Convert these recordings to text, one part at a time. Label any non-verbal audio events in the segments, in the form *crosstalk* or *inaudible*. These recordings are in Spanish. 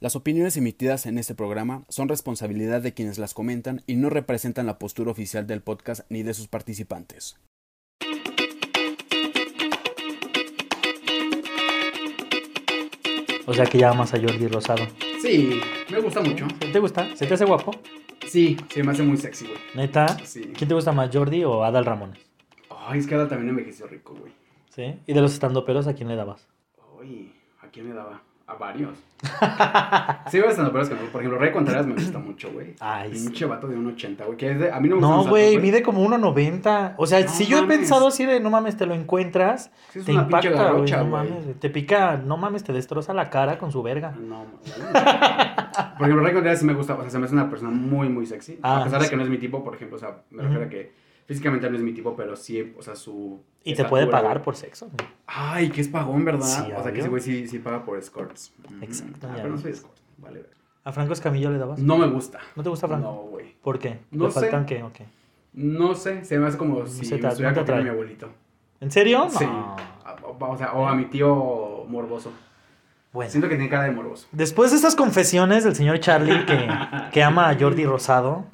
Las opiniones emitidas en este programa son responsabilidad de quienes las comentan y no representan la postura oficial del podcast ni de sus participantes. O sea que ya amas a Jordi Rosado. Sí, me gusta mucho. ¿Te gusta? ¿Se te hace guapo? Sí, se me hace muy sexy, güey. ¿Neta? Sí. ¿Quién te gusta más, Jordi o Adal Ramones? Ay, es que ahora también envejeció rico, güey. ¿Sí? ¿Y de los estandoperos a quién le dabas? Ay, ¿a quién me daba? A varios. sí, veo estando pero que. Por ejemplo, Rey Contreras me gusta mucho, güey. Ay, sí. Pinche vato de 1.80, güey. Que es de... A mí no me gustan No, güey, mide como 1.90. O sea, No si yo he pensado así de no mames, te lo encuentras, Sí, es te una pinche impacta, güey. garrocha, No mames, te pica, no mames, te destroza la cara con su verga. No, Por ejemplo, Rey Contreras sí me gusta. O sea, se me hace una persona muy, muy sexy. Ah, a pesar de sí. que no es mi tipo, por ejemplo. O sea, me refiero a que físicamente no es mi tipo, pero sí, o sea, su... Y te puede pagar güey. por sexo. Ay, que es pagón, ¿verdad? Sí, o sea, que ese güey sí, sí paga por escorts. Ujú. Exacto, Ah, pero no soy escort. Vale, ver. ¿A Franco Escamillo le dabas? No me gusta. ¿No te gusta Franco? No, güey. ¿Por qué? No ¿Le sé. faltan qué o qué? No sé, se me hace como si Se me estuviera cogiendo a mi abuelito. ¿En serio? Sí. No. O, o sea, o a mi tío morboso. Bueno. Siento que tiene cara de morboso. Después de estas confesiones del señor Charlie que, que ama a Jordi *laughs* Rosado,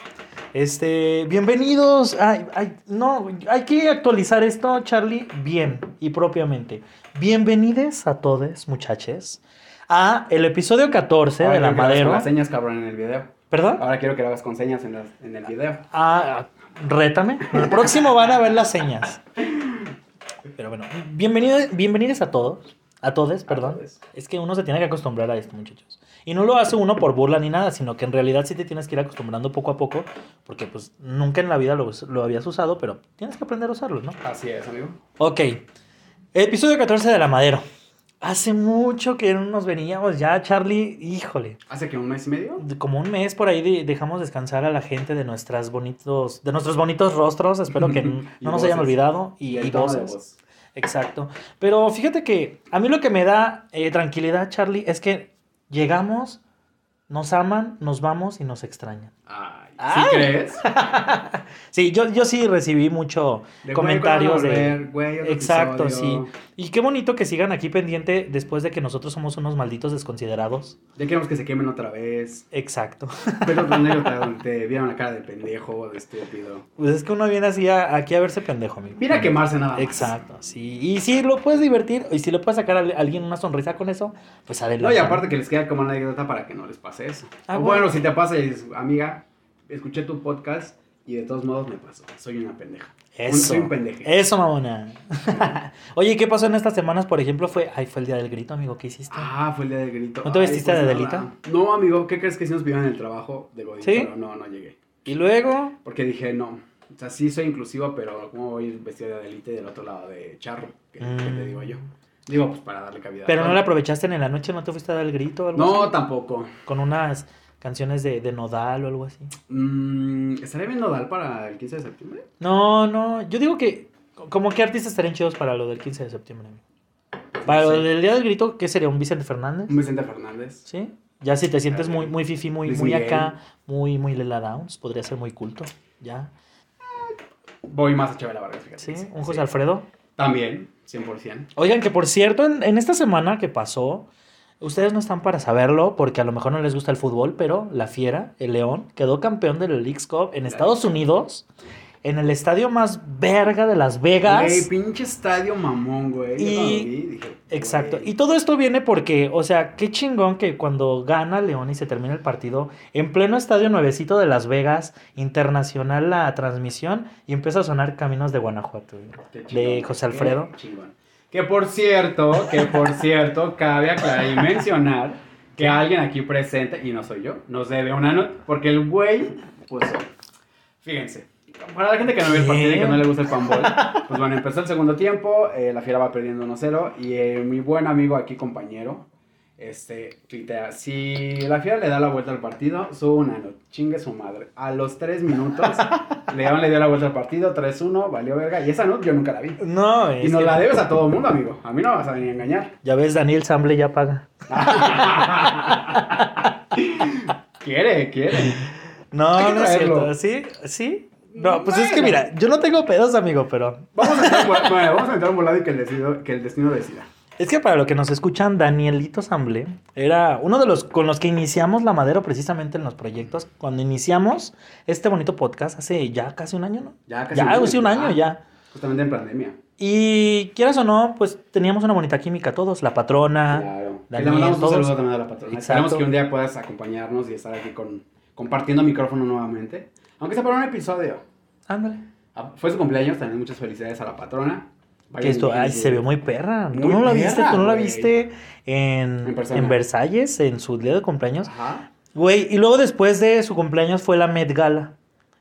este, bienvenidos. Ay, ay, no, hay que actualizar esto, Charlie, bien y propiamente. Bienvenidos a todos, muchachos, a el episodio 14 Ahora de La Madero. Con las señas, cabrón, en el video. ¿Perdón? Ahora quiero que lo hagas con señas en, las- en el video. Ah, rétame. El próximo van a ver las señas. Pero bueno, bienvenido, bienvenidos a todos. A todos, perdón. Es que uno se tiene que acostumbrar a esto, muchachos. Y no lo hace uno por burla ni nada, sino que en realidad sí te tienes que ir acostumbrando poco a poco, porque pues nunca en la vida lo, lo habías usado, pero tienes que aprender a usarlo, ¿no? Así es, amigo. Ok. Episodio 14 de La Madero. Hace mucho que no nos veníamos ya, Charlie. Híjole. ¿Hace que un mes y medio? Como un mes por ahí de- dejamos descansar a la gente de nuestras bonitos, de nuestros bonitos rostros. Espero que *laughs* no nos hayan olvidado. Y, y voces. voz. Exacto. Pero fíjate que a mí lo que me da eh, tranquilidad, Charlie, es que llegamos, nos aman, nos vamos y nos extrañan. Ay, ¿sí crees? *laughs* Sí, yo, yo sí recibí mucho De, comentarios ¿cuándo de... volver? Güey, otro Exacto, sí. Y qué bonito que sigan aquí pendiente después de que nosotros somos unos malditos desconsiderados. Ya queremos que se quemen otra vez. Exacto. *laughs* Pero otra anécdota donde te vieron la cara de pendejo, de estúpido. Pues es que uno viene así a- aquí a verse pendejo, amigo. Mira a quemarse nada más. Exacto, sí. Y si lo puedes divertir y si le puedes sacar a alguien una sonrisa con eso, pues adelante. No, y aparte que les queda como anécdota para que no les pase eso. Ah, O bueno. bueno, si te pasa y dices, amiga, escuché tu podcast y de todos modos me pasó. Soy una pendeja. Un- Eso. soy un pendeje. Eso, mamona. *laughs* Oye, ¿qué pasó en estas semanas? Por ejemplo, fue. Ay, fue el día del grito, amigo. ¿Qué hiciste? Ah, fue el día del grito. ¿No te Ay, vestiste pues de delito? No, amigo, ¿qué crees que sí nos en el trabajo de Godín? ¿Sí? Pero no, no llegué. Y luego. Porque dije, no. O sea, sí soy inclusivo, pero ¿cómo voy a ir vestido de Adelita y del otro lado de charro? ¿Qué, qué te Mm. digo yo? Digo, pues para darle cabida. Pero no la aprovechaste en la noche, ¿no te fuiste a dar el grito o algo No, así? tampoco. Con unas canciones de, de Nodal o algo así. Mm, ¿Estaría bien nodal para el 15 de septiembre? No, no. Yo digo que. Como que artistas estarían chidos para lo del 15 de septiembre. Para lo del día del grito, ¿qué sería? ¿Un Vicente Fernández? Un Vicente Fernández. ¿Sí? Ya si te sientes muy, muy fifi, muy, Luis muy Miguel. acá, muy, muy Lela Downs, podría ser muy culto. Ya. Voy más a Chabela Vargas, fíjate. ¿Sí? Un José Alfredo. También, 100%. Oigan, que por cierto, en, en esta semana que pasó, ustedes no están para saberlo, porque a lo mejor no les gusta el fútbol, pero la Fiera, el León, quedó campeón del League's Cup en Estados Unidos, en el estadio más verga de Las Vegas. Güey, pinche estadio mamón, güey. Y- vi, dije, Exacto. güey. Y todo esto viene porque, o sea, qué chingón que cuando gana León y se termina el partido, en pleno estadio nuevecito de Las Vegas, internacional la transmisión y empieza a sonar Caminos de Guanajuato, güey, de José qué Alfredo. chingón. Que por cierto, que por *laughs* cierto, cabe aclarar y mencionar que alguien aquí presente, y no soy yo, nos debe una nota, porque el güey puso, fíjense, para la gente que no ve el partido y que no le gusta el fanball, pues bueno, empezó el segundo tiempo, eh, la fiera va perdiendo 1-0, y eh, mi buen amigo aquí, compañero, este, tuitea, si la fiera le da la vuelta al partido, sube una nota, chingue su madre. A los 3 minutos, *laughs* León le dio la vuelta al partido, 3-1, valió verga, y esa nota yo nunca la vi. No, Y nos que- la debes a todo mundo, amigo. A mí no vas a venir a engañar. Ya ves, Daniel Samble ya paga. *laughs* quiere, quiere. No, no es cierto. ¿Sí? ¿Sí? No, pues es que mira, yo no tengo pedos, amigo, pero... Vamos a entrar, *laughs* bueno, vamos a entrar un volado y que el, destino, que el destino decida. Es que para lo que nos escuchan, Danielito Samble era uno de los con los que iniciamos la Madero precisamente en los proyectos. Cuando iniciamos este bonito podcast hace ya casi un año, ¿no? Ya casi Ya, un año. un año Ah. ya. Justamente en pandemia. Y quieras o no, pues teníamos una bonita química todos, la patrona. Claro. Y Daniel, le mandamos un todos. saludo también a la patrona. Exacto. Esperamos que un día puedas acompañarnos y estar aquí con, compartiendo micrófono nuevamente. Aunque sea para un episodio. Ándale. Ah, Fue su cumpleaños, también muchas felicidades a la patrona. Que esto, ay, se ve muy perra. ¿Tú no la perra, viste? ¿Tú no la viste en, En Versalles, en su día de cumpleaños? Ajá. Güey, y luego después de su cumpleaños fue la Met Gala.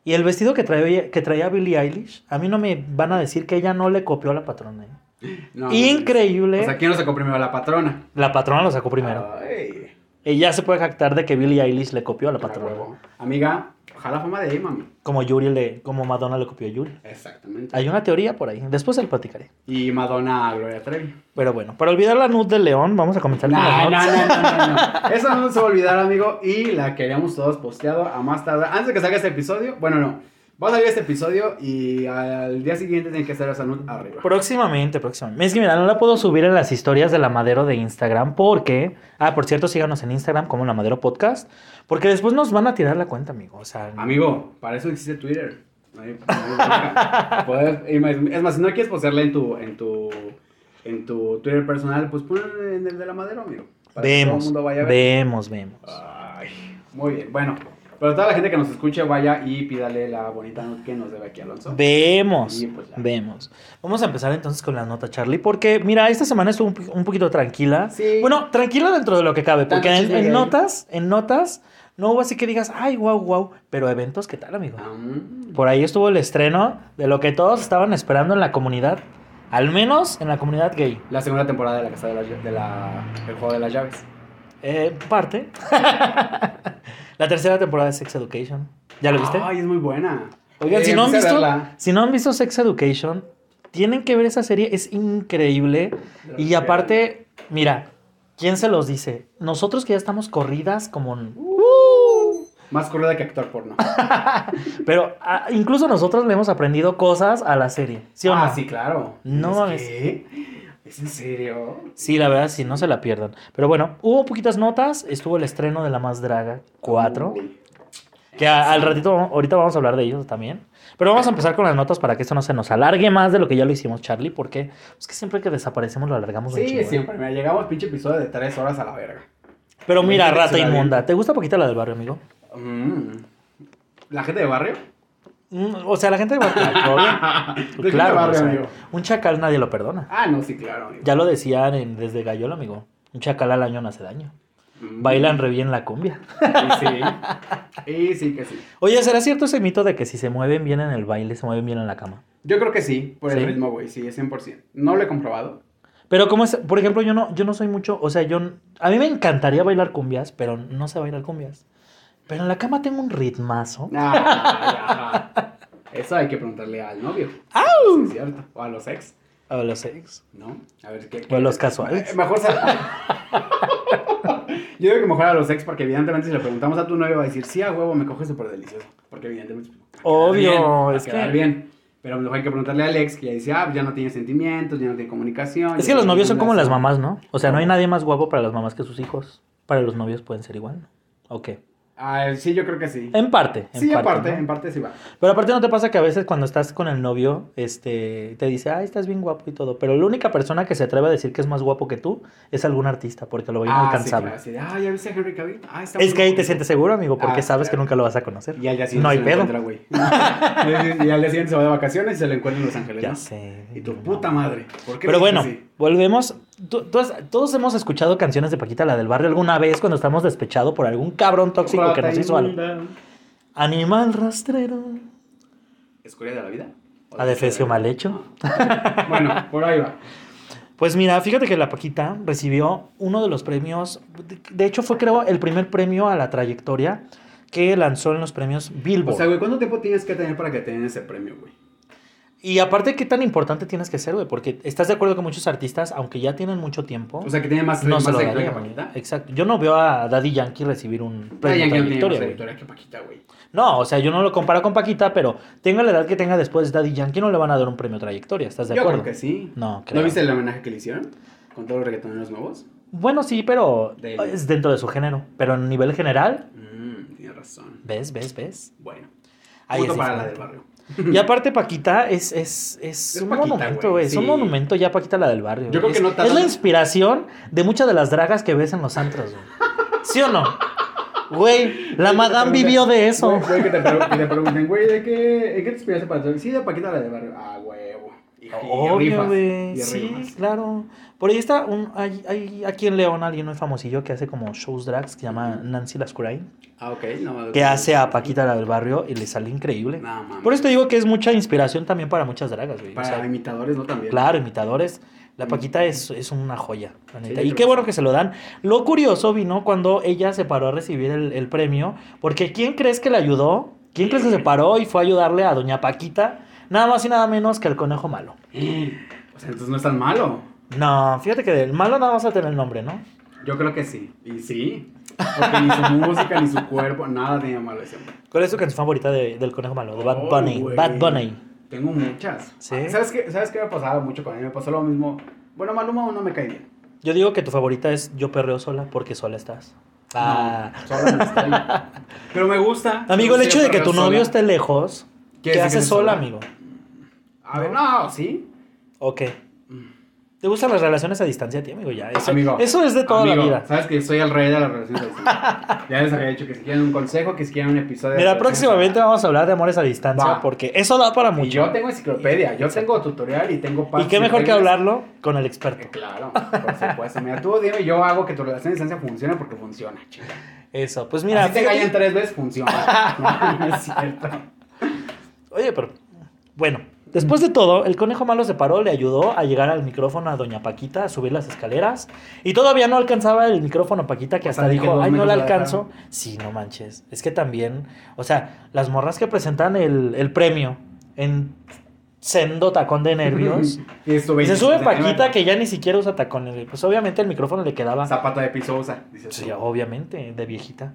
Y el vestido que traía, que traía Billie Eilish, a mí no me van a decir que ella no le copió a la patrona. ¿eh? *gasps* No, Increíble. O sea, ¿quién nos sacó primero? La patrona. La patrona lo sacó primero. Ay, Ella se puede jactar de que Billie Eilish le copió a la patrona. Amiga, ojalá fama de ahí, mami. Como Yuri le, como Madonna le copió a Yuri. Exactamente. Hay una teoría por ahí. Después se lo platicaré. Y Madonna a Gloria Trevi. Pero bueno, para olvidar la nud del león, vamos a comenzar con las no, no, no, no, no. Eso no se va a olvidar, amigo. Y la queríamos todos posteado a más tarde. Antes de que salga este episodio. Bueno, no. Va a salir este episodio y al día siguiente tiene que estar esa nut arriba. Próximamente, próximamente. Es que mira, no la puedo subir en las historias de la Madero de Instagram porque. Ah, por cierto, síganos en Instagram como la Madero Podcast. Porque después nos van a tirar la cuenta, amigo. O sea. Amigo, para eso existe Twitter. Es más, si no quieres postearla en tu, en tu, en tu Twitter personal, pues ponla en el de la madera, amigo. Para que todo el vemos, mundo vaya a ver. vemos, vemos. Ay, muy bien. Bueno, pero toda la gente que nos escuche vaya y pídale la bonita nut que nos debe aquí Alonso. Vemos, Y pues vemos. Vamos a empezar entonces con la nota, Charlie, porque mira, esta semana estuvo un, un poquito tranquila. Sí. Bueno, tranquila dentro de lo que cabe, porque en, notas, en notas, no hubo así que digas, ay, wow, wow, pero eventos, ¿qué tal, amigo? Ah, mm. Por ahí estuvo el estreno de lo que todos estaban esperando en la comunidad, al menos en la comunidad gay. La segunda temporada de la casa de, la, de la, del juego de las llaves. Eh, parte. *laughs* la tercera temporada de Sex Education. ¿Ya lo viste? Ay, es muy buena. Oigan, Eh, si, no han a visto, si no han visto Sex Education, tienen que ver esa serie, es increíble. Y aparte, mira, ¿quién se los dice? Nosotros que ya estamos corridas como... Más corrida que actor porno. *laughs* Pero ah, incluso nosotros le hemos aprendido cosas a la serie. ¿Sí o ah, no? sí, claro. No ¿Es mames. que? ¿Es en serio? Sí, la verdad, sí, no se la pierdan. Pero bueno, hubo poquitas notas. Estuvo el estreno de La Más Draga 4. Uy. Que a- al ratito, ahorita vamos a hablar de ellos también. Pero vamos a empezar con las notas para que esto no se nos alargue más de lo que ya lo hicimos, Charlie. Porque es que siempre que desaparecemos lo alargamos Sí, chingo, ¿eh? siempre. Mira, llegamos pinche episodio de tres horas a la verga. Pero mira, rata inmunda. ¿Te gusta poquita la del barrio, amigo? Mm. ¿La gente de barrio? Mm, o sea, la gente de barrio. obvio. ¿De qué claro, barrio, o sea, amigo? un chacal nadie lo perdona. Ah, no, sí, claro. amigo. Ya lo decían en- desde Gallola, amigo. Un chacal al año no hace daño. Mm. Bailan re bien la cumbia. Y sí. Y *laughs* sí que sí. Oye, ¿será cierto ese mito de que si se mueven bien en el baile, se mueven bien en la cama? Yo creo que sí, por ¿Sí? el ritmo, güey. Sí, es 100%. No lo he comprobado. Pero como es, por ejemplo, yo no, yo no soy mucho, o sea, yo, a mí me encantaría bailar cumbias, pero no sé bailar cumbias. Pero en la cama tengo un ritmazo. Ah, ya. Eso hay que preguntarle al novio. ¡Au! Sí, es cierto. O a los ex, A los ex. ¿no? A ver qué. O a los casuales. Eh, Mejor. *laughs* Yo digo que mejor a los ex porque evidentemente si le preguntamos a tu novio va a decir, sí, a huevo, me coge súper delicioso. Porque evidentemente... a quedar Obvio, bien, va a es que- quedar bien. Pero mejor hay que preguntarle al ex que ya dice, ah, ya no tiene sentimientos, ya no tiene comunicación. Es que los no novios son como las mamás, ¿no? O sea, no hay nadie más guapo para las mamás que sus hijos. Para los novios pueden ser igual, ¿no? Ok. Ah, sí, yo creo que sí. En parte. En sí, parte, aparte, ¿no? en parte sí va. Pero aparte no te pasa que a veces cuando estás con el novio, este, te dice, ay, estás bien guapo y todo. Pero la única persona que se atreve a decir que es más guapo que tú es algún artista, porque lo ve Ah, sí, inalcanzable. claro, de, ah, ¿ya viste a Henry Cavill? Ah, está Es que ahí guapo". te sientes seguro, amigo, porque Ah, sabes que nunca lo vas a conocer. Y al día siguiente No hay se pedo. güey. *laughs* y al día siguiente se va de vacaciones y se lo encuentra en Los *laughs* Ángeles, Ya ¿no? sé. Y tu no. puta madre. ¿Por qué Pero bueno, así? volvemos. Tú- tú has- todos hemos escuchado canciones de Paquita, la del barrio, alguna vez cuando estamos despechados por algún cabrón tóxico que nos hizo algo. Animal rastrero. ¿Escoria de la vida? ¿O Adefesio de- mal hecho. Ah. Bueno, por ahí va. Pues mira, fíjate que la Paquita recibió uno de los premios, de- hecho fue creo el primer premio a la trayectoria que lanzó en los premios O Billboard. sea, güey, ¿cuánto tiempo tienes que tener para que te den ese premio, güey? Y aparte, ¿qué tan importante tienes que ser, güey? Porque estás de acuerdo que muchos artistas, aunque ya tienen mucho tiempo, O sea, que tiene más, no más se lo que Paquita. Exacto. Yo no veo a Daddy Yankee recibir un premio ya no que Paquita, güey. O sea, yo no lo comparo con Paquita, pero tenga la edad que tenga después Daddy Yankee, no le van a dar un premio trayectoria, ¿estás de Yo acuerdo? creo que sí. No, creo. ¿No viste el homenaje que le hicieron? ¿Con todos los reggaetoneros nuevos? Bueno, sí, pero es dentro de su género. Pero a nivel general, Mmm, tienes razón. ¿ves, ves, ves? Bueno. Ahí Punto es para la del barrio. Y aparte Paquita es, es, es, Es un Paquita, monumento, güey. Es un monumento ya Paquita la del barrio. Yo creo que es, no es tanto- la inspiración de muchas de las dragas que ves en los antros, güey. ¿Sí o no? Güey, la madame vivió de eso. Güey, güey, que te, pre- que te pregunten, güey, ¿de qué, ¿en qué te inspiraste para todo? Sí, de Paquita la del barrio. Ah, huevo. Y, Obvio, güey. Sí, claro. Por ahí está un, hay, hay aquí en León alguien muy famosillo que hace como shows drags que se llama Nancy Lascurain, Ah, ok. No, que hace a Paquita la del barrio y le sale increíble. No, mames. Por eso te digo que es mucha inspiración también para muchas dragas, güey. O Para sea, imitadores, ¿no? También. Claro, imitadores. La Paquita es, es una joya, la neta. Sí, y qué bueno que que se lo dan. Lo curioso vino cuando ella se paró a recibir el, el premio, porque ¿quién crees que le ayudó? ¿Quién crees que se paró y fue a ayudarle a doña Paquita? Nada más y nada menos que el conejo malo. *gasps* O sea, entonces no es tan malo. No, fíjate que del malo nada más va a tener el nombre, ¿no? Yo creo que sí. Y sí. Porque ni su *laughs* música, ni su cuerpo, nada tenía malo ese hombre. ¿Cuál es tu canción favorita de- del conejo malo? De Bad Ay, Bunny. Bad Bunny. Tengo muchas. ¿Sí? ¿Sabes qué, ¿Sabes qué me pasaba mucho con él? Me pasó lo mismo. Bueno, Maluma no me cae bien. Yo digo que tu favorita es Yo perreo sola porque sola estás. Ah. No, solo no estoy. Pero me gusta. Amigo, el hecho de que tu novio sola. esté lejos, ¿Quiere ¿qué haces sola, sola? amigo? A ver, no, sí. ¿O qué? ¿Te gustan las relaciones a distancia ti, amigo? Ya, eso, Amigo. eso es de toda Amigo, la vida. Sabes que soy el rey de las relaciones a distancia. ya les había dicho que si quieren un consejo, que si quieren un episodio. Mira, próximamente vamos a hablar de amores a distancia Va. porque eso da para Y mucho. yo tengo enciclopedia, yo tengo tutorial y tengo Y qué mejor que hablarlo con el Eh, experto. Claro, por supuesto. Mira, tú dime, yo hago que tu relación a distancia funcione porque funciona, chica. Eso, pues Mira, si te engañan tres veces, funciona. *laughs* No, no es cierto. Oye, pero bueno, después de todo, el conejo malo se paró, le ayudó a llegar al micrófono a doña Paquita, a subir las escaleras. Y todavía no alcanzaba el micrófono a Paquita, que O hasta que dijo, ay, no la alcanzo. Sí, no manches. Es que también, o sea, las morras que presentan el, el premio en sendo tacón de nervios. *laughs* Y se sube Paquita que ya ni siquiera usa tacones. Pues obviamente el micrófono le quedaba. Zapato de piso usa, dices Sí, tú. obviamente, de viejita.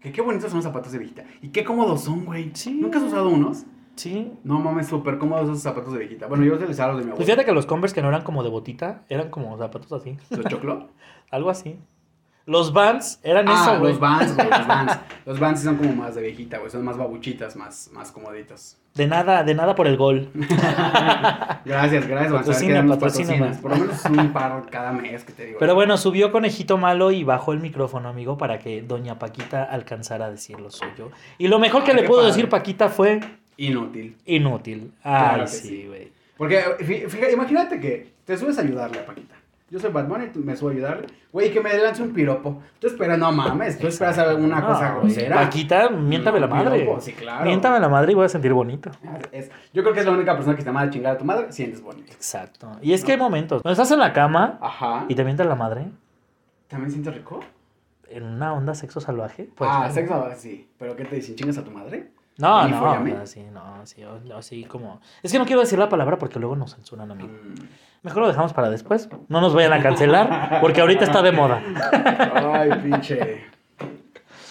Que qué bonitos son los zapatos de viejita. Y qué cómodos son, güey. Sí. ¿Nunca has usado unos? Sí. No mames, súper cómodos esos zapatos de viejita. Bueno, yo utilizaba los de mi Pues abuelo. fíjate que los Converse que no eran como de botita, eran como zapatos así. ¿Los choclo? *laughs* Algo así. Los Vans eran Ah, eso, güey. los Vans, güey, los Vans. *laughs* Los Vans son como más de viejita, güey. Son más babuchitas, más, más comoditos. De nada, de nada por el gol. *laughs* Gracias, gracias, Vans. Patrocina, patrocina. Por lo menos un par cada mes que te digo. Pero bueno, subió conejito malo y bajó el micrófono, amigo, para que doña Paquita alcanzara a decir lo suyo. Y lo mejor que Ay, le pudo padre. decir Paquita fue Inútil. inútil. Ay, sí, sí. güey. Porque, fí- fíjate, imagínate que te subes a ayudarle a Paquita. Yo soy Batman y tú me subo a ayudarle. Güey, que me lance un piropo. Tú esperas, no mames, tú esperas a una No, cosa grosera. Paquita, miéntame la madre. piropo, sí, claro. Miéntame la madre y voy a sentir bonito. Es- yo creo que es la única persona que te manda a chingar a tu madre, sientes bonito. Exacto. Y es que hay momentos. Cuando estás en la cama Ajá. y te mientan la madre, ¿También sientes rico? en una onda sexo salvaje. pues, ah, ¿no? sexo, sí. ¿Pero qué te dicen? ¿Chingas a tu madre? No, ¿Y no, no, sí, no, sí, o- así como... Es que no quiero decir la palabra porque luego nos censuran, amigo. Mm. Mejor lo dejamos para después. No nos vayan a cancelar porque ahorita está de moda. Ay, pinche.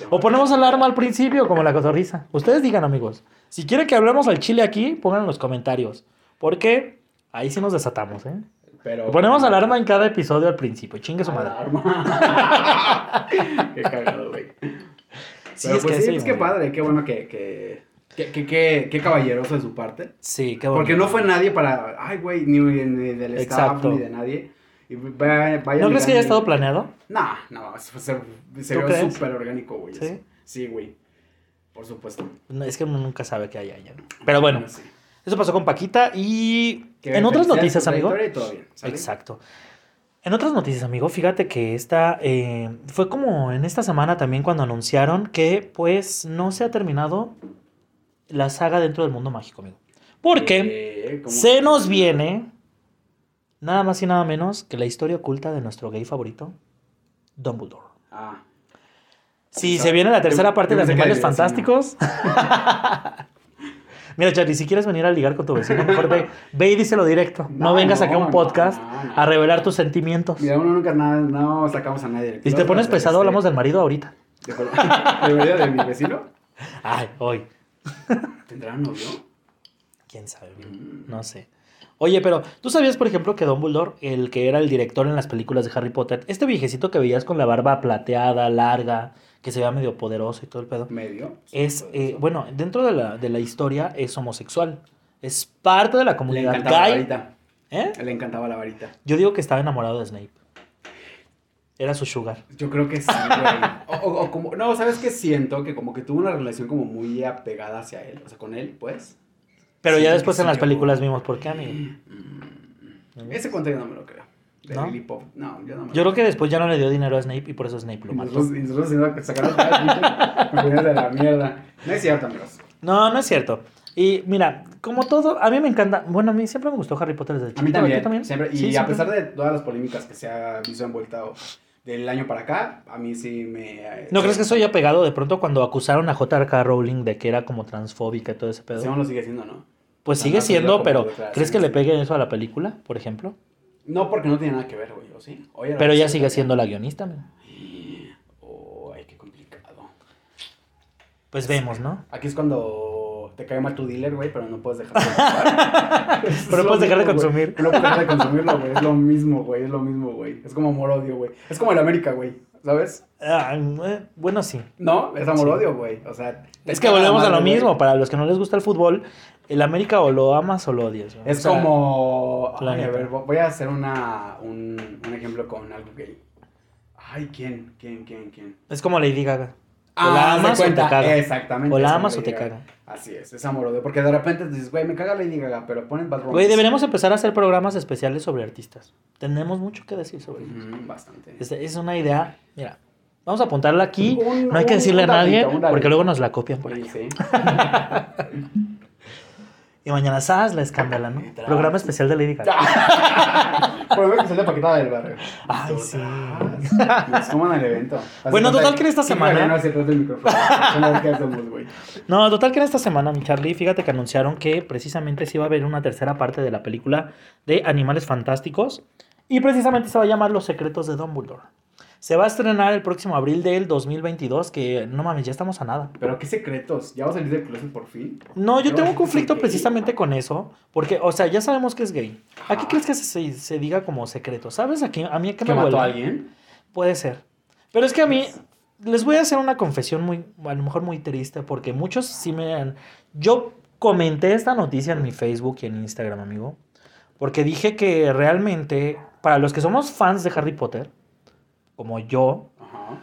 O ponemos alarma al principio como la cotorriza. Ustedes digan, amigos. Si quieren que hablemos al chile aquí, pongan en los comentarios. Porque ahí sí nos desatamos, ¿eh? Pero, Ponemos alarma en cada episodio al principio. Chingue su madre. Alarma. *laughs* qué cagado, güey. Sí, Pero es pues que sí, sí, es que güey. padre, qué bueno que, que, que, que, que- qué caballeroso de su parte. Sí, qué bonito. Porque no fue nadie para, ay, güey, ni, ni del staff, Exacto. ni de nadie. Y vaya, vaya ¿No crees que haya estado planeado? No, no, se, se, se ¿Tú vio súper orgánico, güey. ¿Sí? eso. Sí, güey. Por supuesto. No, Es que uno nunca sabe qué hay allá. ¿no? Pero bueno, sí. eso pasó con Paquita y Que en otras noticias, amigo. bien. Exacto. En otras noticias, amigo, fíjate que esta eh, fue como en esta semana también cuando anunciaron que pues no se ha terminado la saga dentro del mundo mágico, amigo. Porque Eh, se nos viene nada más y nada menos que la historia oculta de nuestro gay favorito, Dumbledore. Ah. Si O sea, se viene la tercera parte de Animales. Fantásticos. *laughs* Mira, Charlie, si quieres venir a ligar con tu vecino, mejor ve, *laughs* ve y díselo directo. No, No, vengas aquí a un podcast no, a revelar tus sentimientos. Mira, uno nunca nada, no sacamos a nadie. Y si te pones pesado, hablamos del marido ahorita. ¿De verdad *laughs* de mi vecino? Ay, hoy. ¿Tendrá novio? ¿Quién sabe? Mm. No sé. Oye, pero ¿tú sabías, por ejemplo, que Dumbledore, el que era el director en las películas de Harry Potter, este viejecito que veías con la barba plateada, larga, que se veía medio poderoso y todo el pedo, Medio. es, eh, bueno, dentro de la, de la historia es homosexual. Es parte de la Le comunidad encantaba la varita. ¿Eh? Le encantaba la varita. Yo digo que estaba enamorado de Snape. Era su sugar. Yo creo que sí, güey. O, o- o como, no, ¿sabes qué siento? Que como que tuvo una relación como muy apegada hacia él, o sea, con él, pues. Pero Sí, ya después en las películas vimos por qué, amigo. Ese cuento yo no me lo creo. De ¿No? Lily Pop. No, yo no me Yo creo que después ya no le dio dinero a Snape y por eso Snape lo Y mató. nosotros, y nosotros haciendo que sacaron de la mierda. No es cierto, amigos. No, no es cierto. Y mira, como todo, a mí me encanta. Bueno, a mí siempre me gustó Harry Potter desde A mí chiquito. ¿a ti también. Siempre, y Sí, a siempre. pesar de todas las polémicas que se ha visto envuelta del año para acá, a mí sí me. eh, ¿No crees que eso haya pegado de pronto cuando acusaron a J.R.K. Rowling de que era como transfóbica y todo ese pedo? Sí, aún lo sigue siendo, ¿no? Pues sigue siendo, pero ¿crees que le pegue eso a la película, por ejemplo? No, porque no tiene nada que ver, güey, ¿o sí? Oye, la Pero ella sigue siendo la guionista. ¿no? Oh, ay, qué complicado. Pues vemos, ¿no? Aquí es cuando te cae mal tu dealer, güey, pero no puedes dejar de *laughs* Pero lo puedes dejar de consumir. No puedes dejar de consumirlo, güey. Es lo mismo, güey. Es lo mismo, güey. Es como amor-odio, güey. Es como el América, güey. ¿Sabes? Ah, eh, bueno, sí. No, es amor-odio, güey. O sea. Es que volvemos a lo mismo. Para los que no les gusta el fútbol, el América o lo amas o lo odias. ¿no? Es O sea, como. la Ay, a ver, voy a hacer una, un, un ejemplo con algo gay. Ay, ¿quién? ¿Quién? ¿Quién? ¿Quién? Es como Lady Gaga. Ah, o la haz de amas o te caga. Exactamente. O la amas o te caga. Así es, es amor-odio. Porque de repente dices, güey, me caga Lady Gaga, pero ponen Bad Güey, deberíamos empezar a hacer programas especiales sobre artistas. Tenemos mucho que decir sobre ellos. Bastante. Es, es una idea, mira, vamos a apuntarla aquí. Un- no hay que decirle un a nadie porque luego nos la copian por ahí. Sí. *laughs* Y mañana, ¿sabes? La escándala, ¿no? *laughs* Programa especial de Lady Gaga. Lo que sale Paquita del barrio. Ay, sí. Nos toman al evento. *laughs* Así Bueno, total que en esta semana- güey. *laughs* No, total que en esta semana, mi Charlie, fíjate que anunciaron que precisamente se iba a ver una tercera parte de la película de Animales Fantásticos. Y precisamente se va a llamar Los Secretos de Dumbledore. Se va a estrenar el próximo abril del 2022, que no mames, ya estamos a nada. Pero qué secretos. ¿Ya va a salir del closet por fin? No, yo tengo un conflicto precisamente con eso, porque, o sea, ya sabemos que es gay. ¿A qué crees que se, se diga como secreto? ¿Sabes a, quién, a mí ¿Que me mató a alguien? Puede ser. Pero es que a mí, les voy a hacer una confesión muy, a lo mejor muy triste, porque muchos sí me han... Yo comenté esta noticia en mi Facebook y en Instagram, amigo, porque dije que realmente, para los que somos fans de Harry Potter, como yo, Ajá.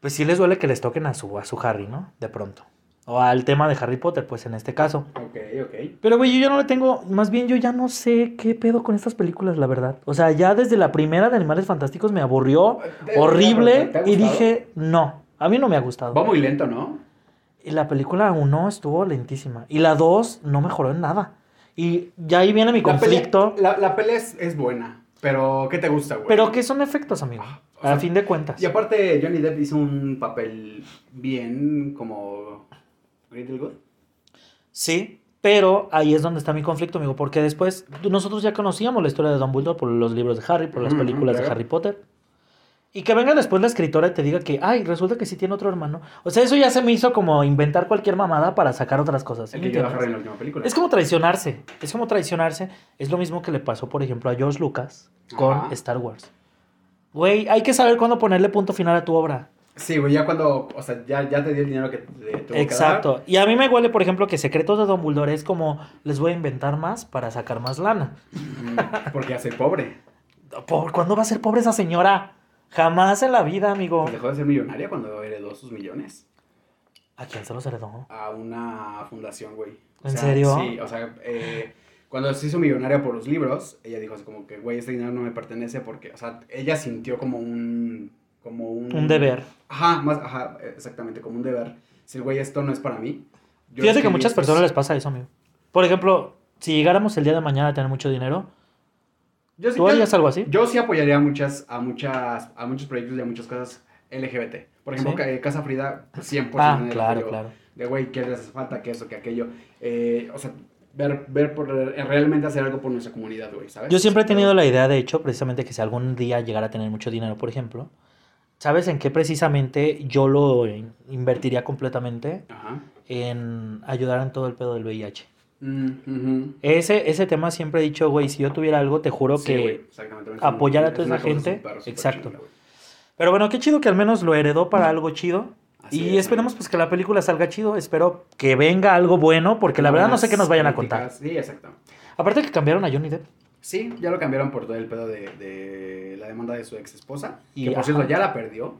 pues sí les duele que les toquen a su, a su Harry, ¿no? De pronto. O al tema de Harry Potter, pues en este caso. Ok, ok. Pero, güey, yo ya no le tengo. Más bien, yo ya no sé qué pedo con estas películas, la verdad. O sea, ya desde la primera de Animales Fantásticos me aburrió ¿Te- horrible te ha y dije, no, a mí no me ha gustado. Va muy lento, ¿no? Y la película 1 estuvo lentísima. Y la 2 no mejoró en nada. Y ya ahí viene mi La pelea- conflicto. La, la pelea es, es buena. Pero, ¿qué te gusta, güey? Pero que son efectos, amigo. Sea, a fin de cuentas. Y aparte, Johnny Depp hizo un papel bien como... Grindelwald. Sí, pero ahí es donde está mi conflicto, amigo. Porque después nosotros ya conocíamos la historia de Dumbledore por los libros de Harry, por las películas de claro. Harry Potter. Y que venga después la escritora y te diga que, ay, resulta que sí tiene otro hermano. O sea, eso ya se me hizo como inventar cualquier mamada para sacar otras cosas. ¿sí El me que lleva a entiendes? Harry en la última película. Es como traicionarse. Es como traicionarse. Es lo mismo que le pasó, por ejemplo, a George Lucas con Ajá. Star Wars. Güey, hay que saber cuándo ponerle punto final a tu obra. Sí, güey, ya cuando... O sea, ya, ya te dio el dinero que te tuvo que dar. Exacto. Y a mí me huele, por ejemplo, que Secretos de Dumbledore es como les voy a inventar más para sacar más lana. Mm, Porque ya soy pobre. ¿Por cuándo va a ser pobre esa señora? Jamás en la vida, amigo. Pues dejó de ser millonaria cuando heredó sus millones ¿A quién se los heredó? a una fundación, güey. O ¿En sea, serio? Sí, o sea, eh, cuando se hizo millonaria por los libros, ella dijo así como que, güey, este dinero no me pertenece porque, o sea, ella sintió como un... Como un... Un deber. Ajá, más, ajá, exactamente, como un deber. Si, güey, esto no es para mí. yo Fíjate que a muchas estos- personas les pasa eso, amigo. Por ejemplo, si llegáramos el día de mañana a tener mucho dinero, Yo sí- ¿tú yo- harías algo así? Yo sí apoyaría a muchas, a muchas, a muchos proyectos y a muchas cosas LGBT. Por ejemplo, ¿Sí? Ca- Casa Frida, 100% Ah, en el claro, apoyo claro. De, güey, ¿qué les hace falta? ¿Qué eso? ¿Qué aquello? Eh, o sea, ver, ver por, realmente hacer algo por nuestra comunidad, güey, ¿sabes? Yo siempre he tenido la idea, de hecho, precisamente que si algún día llegara a tener mucho dinero, por ejemplo, ¿sabes en qué precisamente yo lo in- invertiría completamente? Ajá. En ayudar en todo el pedo del VIH. Mm. Ese, ese tema siempre he dicho, güey, si yo tuviera algo, te juro Sí, que... apoyar a toda esa gente, súper, súper exacto. Pero bueno, qué chido que al menos lo heredó para algo chido. Así y es, esperemos pues que la película salga chido. Espero que venga algo bueno, porque la verdad no sé qué nos vayan a contar. Sí, exacto. Aparte que cambiaron a Johnny Depp. Sí, ya lo cambiaron por todo el pedo de, de la demanda de su ex esposa. Y, que por ajá. cierto ya la perdió.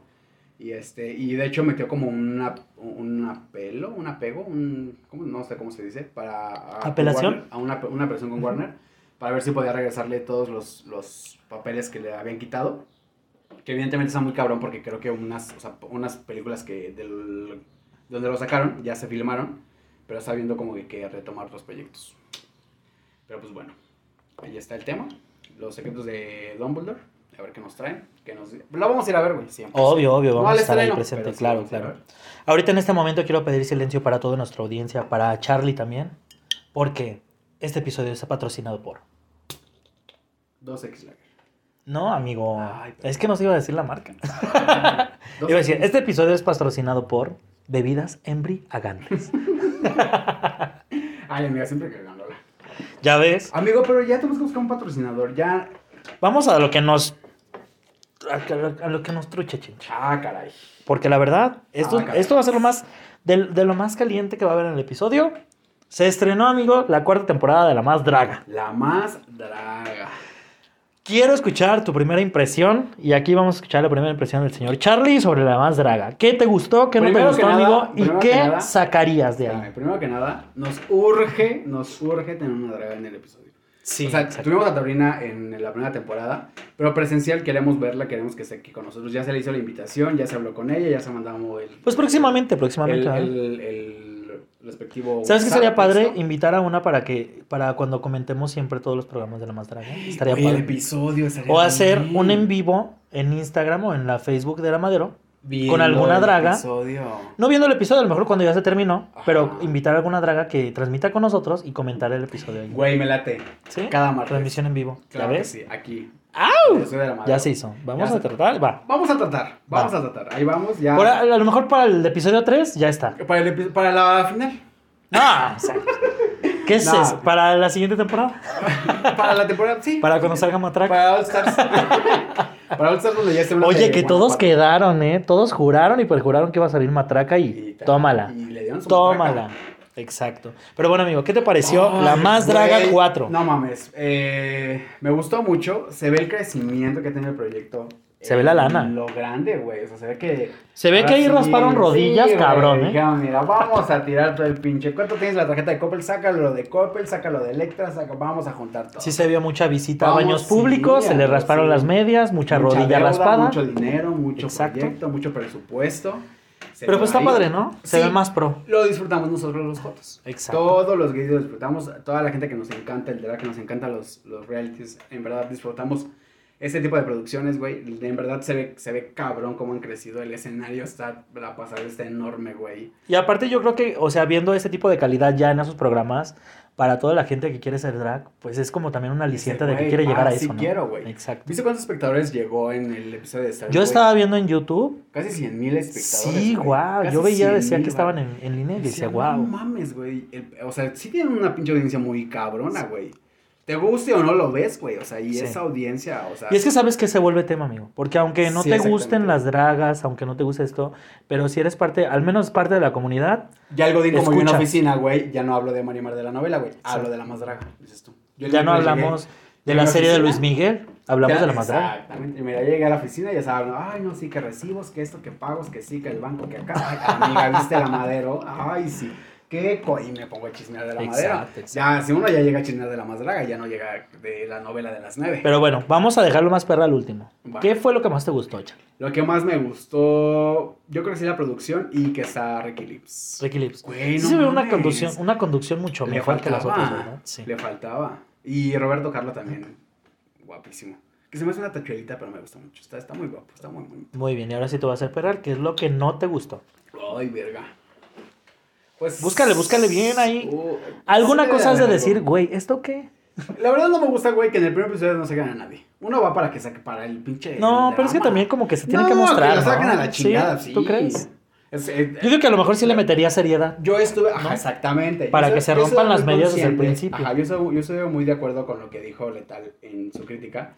Y este, y de hecho metió como una, un apelo, un apego, un, ¿cómo? no sé cómo se dice, para a- ¿Apelación? Warner, a una, una apelación con Warner, para ver si podía regresarle todos los, los papeles que le habían quitado. Que evidentemente está muy cabrón porque creo que unas, o sea, unas películas que del, donde lo sacaron ya se filmaron, pero está viendo como que, que retomar otros proyectos. Pero pues bueno, ahí está el tema. Los secretos de Dumbledore. A ver qué nos traen. Que nos... Lo vamos a ir a ver, güey, siempre. Obvio, obvio, vamos a estar ahí presente, sí claro, claro. Ahorita en este momento quiero pedir silencio para toda nuestra audiencia, para Charlie también, porque este episodio está patrocinado por... 2X Lager. No, amigo, Ay, pero- es que no se iba a decir la marca. *laughs* 2X. Iba a decir, este episodio es patrocinado por bebidas embriagantes. Ay, amiga, siempre cargándola. ¿Ya ves? Amigo, pero ya tenemos que buscar un patrocinador. Ya. Vamos a lo que nos... A lo- que nos truche, chincha. Ah, caray. Porque la verdad, esto, Ah, esto va a ser lo más... De, de lo más caliente que va a haber en el episodio. Se estrenó, amigo, la cuarta temporada de La Más Draga. La más draga. Quiero escuchar tu primera impresión. Y aquí vamos a escuchar la primera impresión del señor Charlie sobre La Más Draga. ¿Qué te gustó? ¿Qué no te gustó, nada, amigo? ¿Y qué nada- sacarías de ahí? primero que nada, nos urge, nos urge tener una draga en el episodio. Sí, o sea, tuvimos a Taurina en la primera temporada, pero presencial queremos verla, queremos que esté aquí con nosotros. Ya se le hizo la invitación, ya se habló con ella, ya se mandamos el... Pues próximamente, el, próximamente. el, el respectivo... ¿Sabes qué sería padre? Invitar a una para que para cuando comentemos siempre todos los programas de La Más Draga. Estaría Oye, el padre. episodio estaría O hacer bien. un en vivo en Instagram o en la Facebook de La Madero. Viendo con alguna draga. episodio. No viendo el episodio, a lo mejor cuando ya se terminó, Ajá. pero invitar a alguna draga que transmita con nosotros y comentar el episodio. ahí. Güey, me late. ¿Sí? cada martes. Transmisión en vivo. Claro ¿Ya que sí, aquí. ¡Au! Ya se hizo. Vamos Ya a se- tratar. Va. Vamos a tratar, vamos Va. a tratar. Ahí vamos, ya. Por a, lo mejor para el episodio 3 ya está. Para, el para la final. O sea, ¿Qué es eso? ¿Para la siguiente temporada? *laughs* Para la temporada, sí. ¿Para cuando salga Matraca? Para All Stars. *laughs* para All Stars donde ya una Oye, que todos quedaron, ¿eh? Todos juraron y pues juraron que iba a salir Matraca y, tómala. Y le dieron su Tómala. matraca. Exacto. Pero bueno, amigo, ¿qué te pareció La Más Draga güey. 4? No mames. eh, me gustó mucho. Se ve el crecimiento que tiene el proyecto. Se ve la lana. Lo grande, güey. O sea, se ve que. Se ve que ahí rasparon rodillas, güey. cabrón, ¿eh? Mira, vamos a tirar todo el pinche. ¿Cuánto tienes la tarjeta de Coppel? Sácalo de Coppel, sácalo de Electra, saca... vamos a juntar todo. Sí se vio mucha visita a Vamos, baños sí, públicos, se le rasparon sí. las medias, mucha, Mucha rodilla deuda, raspada. Mucho dinero, mucho Exacto. proyecto, mucho presupuesto. Se Pero pues está ahí. padre, ¿no? Se Sí. ve más pro. Lo disfrutamos nosotros los fotos. Exacto. Todos los gays lo disfrutamos. Toda la gente que nos encanta el drag, que nos encanta los, los realities, en verdad disfrutamos este tipo de producciones, güey. En verdad se ve, se ve cabrón cómo han crecido. El escenario está, la pasada está enorme, güey. Y aparte yo creo que, o sea, viendo ese tipo de calidad ya en esos programas, para toda la gente que quiere ser drag, pues es como también un aliciente de que quiere llegar ah, a sí eso, ¿no? quiero, güey. Exacto. ¿Viste cuántos espectadores llegó en el episodio de Star Yo estaba viendo en YouTube. Casi 100 mil espectadores. Sí, wow. Casi Yo veía, 100,000, decía que estaban en, en línea y decía, Decía, No mames, güey. O sea, sí tienen una pinche audiencia muy cabrona, güey. Te guste o no lo ves, güey. O sea, y Sí. esa audiencia, o sea. Y es que sabes que se vuelve tema, amigo. Porque aunque no Sí, te gusten las dragas, aunque no te guste esto, pero si eres parte, al menos parte de la comunidad, Ya el Godín como en Escuchas. oficina, güey. Ya no hablo de Marimar de la novela, güey. Hablo de la más draga, dices tú. Yo ya no llegué- hablamos de la serie de Luis Miguel, hablamos de la más draga. Exactamente. Y mira, llegué a la oficina y ya saben, ay, no, sí, que recibos, que esto, que pagos, que sí, que el banco, que acá. Ay, amiga, ¿viste la madero? Ay, sí. ¿Qué co... Y me pongo a chismear de la Exacto, madera. exacto. Ya, si uno ya llega a chismear de la más draga, ya no llega de la novela de las nueve. Pero bueno, vamos a dejarlo más perra al último. ¿Qué fue lo que más te gustó, Charlie? Lo que más me gustó, yo creo que sí la producción y que está Ricky Lips. Ricky Lips. Güey, Sí se ve una conducción, una conducción mucho Le mejor que las otras, ¿verdad? Sí. Le faltaba. Y Roberto Carlos también, guapísimo. Que se me hace una tachuelita, pero me gusta mucho. Está, está muy guapo, está muy, muy... Muy bien, y ahora sí te vas a esperar, ¿qué es lo que no te gustó? Ay, verga. Pues... Búscale, búscale bien ahí. Uh, Alguna cosa has de decir, güey, ¿esto qué? La verdad no me gusta, güey, que en el primer episodio no se gane a nadie. Uno va para que saque para el pinche... No, pero es que también como que se tiene que mostrar, que lo saquen ¿no? a la chingada, ¿Sí? sí. ¿Tú crees? Es- eh, Yo digo que a lo mejor sí le metería seriedad. Yo estuve, ajá, ¿No? exactamente. Para Yo que soy- se rompan las medias desde el principio. Ajá, yo soy, yo estoy muy de acuerdo con lo que dijo Letal en su crítica.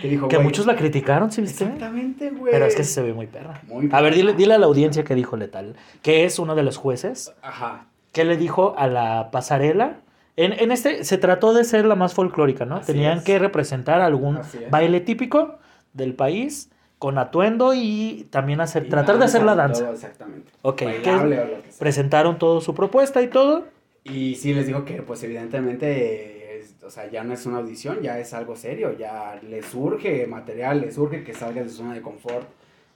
Que dijo, Que güey, muchos la criticaron, ¿sí viste? Exactamente, güey. Pero es que se ve muy perra. Muy A ver, dile, dile a la audiencia que dijo Letal, que es uno de los jueces, Ajá. que le dijo a la pasarela. En, en este se trató de ser la más folclórica, ¿no? Así Tenían es. que representar algún baile típico del país con atuendo y también hacer, Y tratar de hacer la danza. todo, exactamente. Ok, Bailable ¿qué- o lo que sea. Presentaron todo su propuesta y todo. Y sí les dijo que, pues, evidentemente, es- o sea, ya no es una audición, ya es algo serio, ya le surge material, le surge que salga de su zona de confort,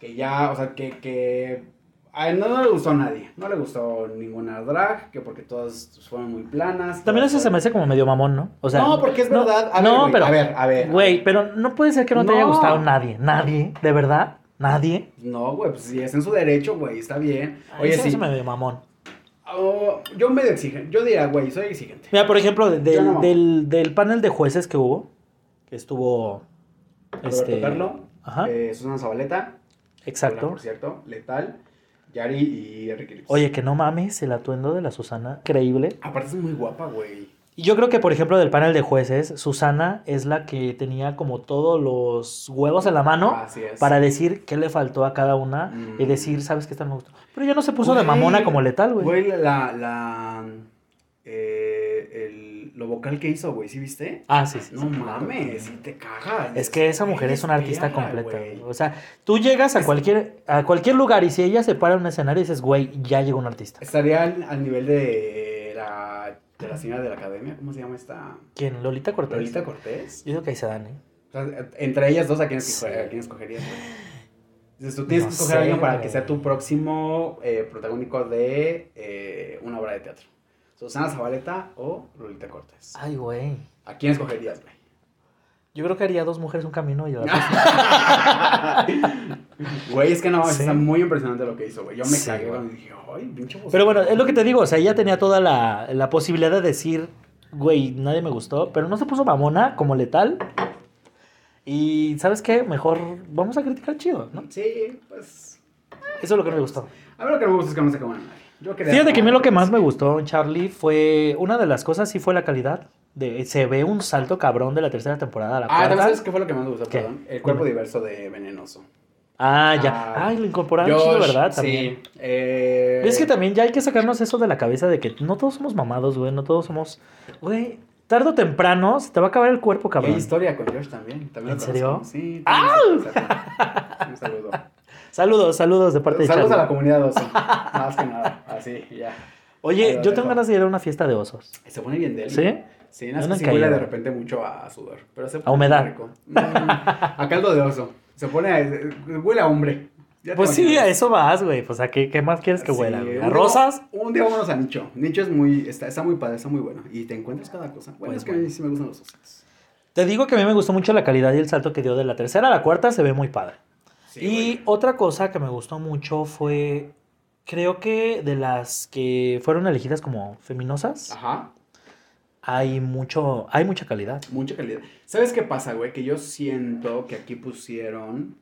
que ya, o sea, que, que a él no, no le gustó a nadie, no le gustó ninguna drag, que porque todas fueron muy planas. También eso se me hace como medio mamón, ¿no? O sea, No, porque es no- verdad. A ver, no, güey, pero a ver, a ver. Güey, pero no puede ser que no te haya gustado nadie. Nadie, de verdad, nadie. No, güey, pues si es en su derecho, güey, está bien. Oye, eso sí, se me ve mamón. oh, yo medio exigente, yo diría, güey, soy exigente. Mira, por ejemplo, de- del, del, del panel de jueces que hubo, que estuvo. Roberto Este. Carlo, Ajá, eh, Susana Zabaleta, exacto. por cierto, Letal, Yari y Enrique Lips. Oye, que no mames, el atuendo de la Susana, increíble. Aparte es muy guapa, güey. Y yo creo que, por ejemplo, del panel de jueces, Susana es la que tenía como todos los huevos en la mano Así es. para decir qué le faltó a cada una Mm. y decir, ¿sabes qué? Esta me gustó. Pero ella no se puso de Güey, mamona como letal, güey. Güey, la, la, eh, el, lo vocal que hizo, güey, ¿sí viste? Ah, sí, sí. No sí. mames, sí te cagas. Es que esa mujer es una artista completa. O sea, tú llegas a cualquier, a cualquier lugar y si ella se para en un escenario y dices, güey, ya llegó un artista. Estaría al, al nivel de la, de la señora de la academia, ¿cómo se llama esta? ¿Quién? ¿Lolita Cortés? Lolita Cortés. Yo digo que ahí se dan, ¿eh? O sea, entre ellas dos, ¿a quién, Sí. escoger- a quién escogerías? güey? Entonces, tú tienes No que escoger a alguien para que sea tu próximo eh, protagónico de eh, una obra de teatro. Susana Zabaleta o Lolita Cortés. Ay, güey. ¿A quién escogerías, güey? Yo creo que haría dos mujeres un camino y la. *laughs* Güey, es que no, Sí. está muy impresionante lo que hizo, güey. Yo me Sí, cagué güey. dije, ay, pinche. Pero bueno, es lo que te digo, o sea, ella tenía toda la, la posibilidad de decir, güey, nadie me gustó, pero no se puso mamona como letal. Y, ¿sabes qué? Mejor vamos a criticar chido, ¿no? Sí, pues. Eso es lo que no me gustó. A mí lo que no me gusta es que no se coman a nadie. Yo Fíjate que a mí lo que más me gustó, Charlie, fue una de las cosas, sí fue la calidad. De, se ve un salto cabrón de la tercera temporada a la Ah, ¿también cuarta. sabes qué fue lo que más me gustó? ¿Qué? Perdón. El cuerpo Dime. diverso de Venenoso. Ah, ya. Ah, Ay, lo incorporaron chido, Josh, ¿verdad? También. Sí. eh, Es que también ya hay que sacarnos eso de la cabeza de que no todos somos mamados, güey. No todos somos. Güey, tarde o temprano se te va a acabar el cuerpo, y cabrón. Hay historia con Josh también. ¿También ¿En lo serio? Sí. ¡Ah! Un saludo. Saludos, saludos de parte Saludos de a la comunidad oso. *laughs* Más que nada. Así, ya. Oye, yo tengo ganas de ir a una fiesta de osos. Se pone bien deli. ¿Sí? Sí, no que caído. de repente mucho a sudor. Pero se A pone humedad. rico. Mm, a caldo de oso. Se pone. a- huele a hombre. Ya Pues sí, a eso vas, güey. Pues a qué, qué más quieres que Sí, huela, ¿A rosas? Un día vámonos a Nicho. Nicho es muy. Está, está muy padre, está muy bueno. Y te encuentras cada cosa. Bueno, Pues es que a mí sí me gustan los ositos. Te digo que a mí me gustó mucho la calidad y el salto que dio de la tercera a la cuarta, se ve muy padre. Sí, y otra cosa que me gustó mucho fue, creo que de las que fueron elegidas como feminosas, Ajá. hay mucho, hay mucha calidad. Mucha calidad. ¿Sabes qué pasa, güey? Que yo siento que aquí pusieron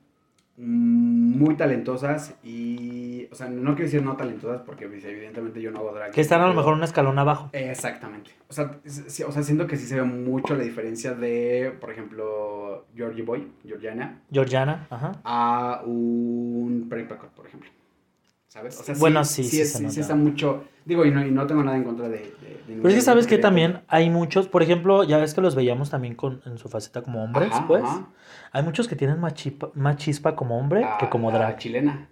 muy talentosas y. O sea, no quiero decir no talentosas porque pues, evidentemente yo no hago drag. Que están a lo mejor un escalón abajo. Exactamente. O sea, sí, o sea, siento que sí se ve mucho la diferencia de, por ejemplo, Georgie Boy, Georgiana, Georgiana, ajá. a un Packard, por ejemplo. ¿Sabes? O sea, Bueno, sí, sí es- se sí, está mucho. Digo, y no, y no tengo nada en contra de. de- de Pero es que sabes que también hay muchos, por ejemplo, ya ves que los veíamos también con, en su faceta como hombres, Ajá, pues. ajá. Hay muchos que tienen más, chipa- más chispa como hombre A que como la drag. chilena.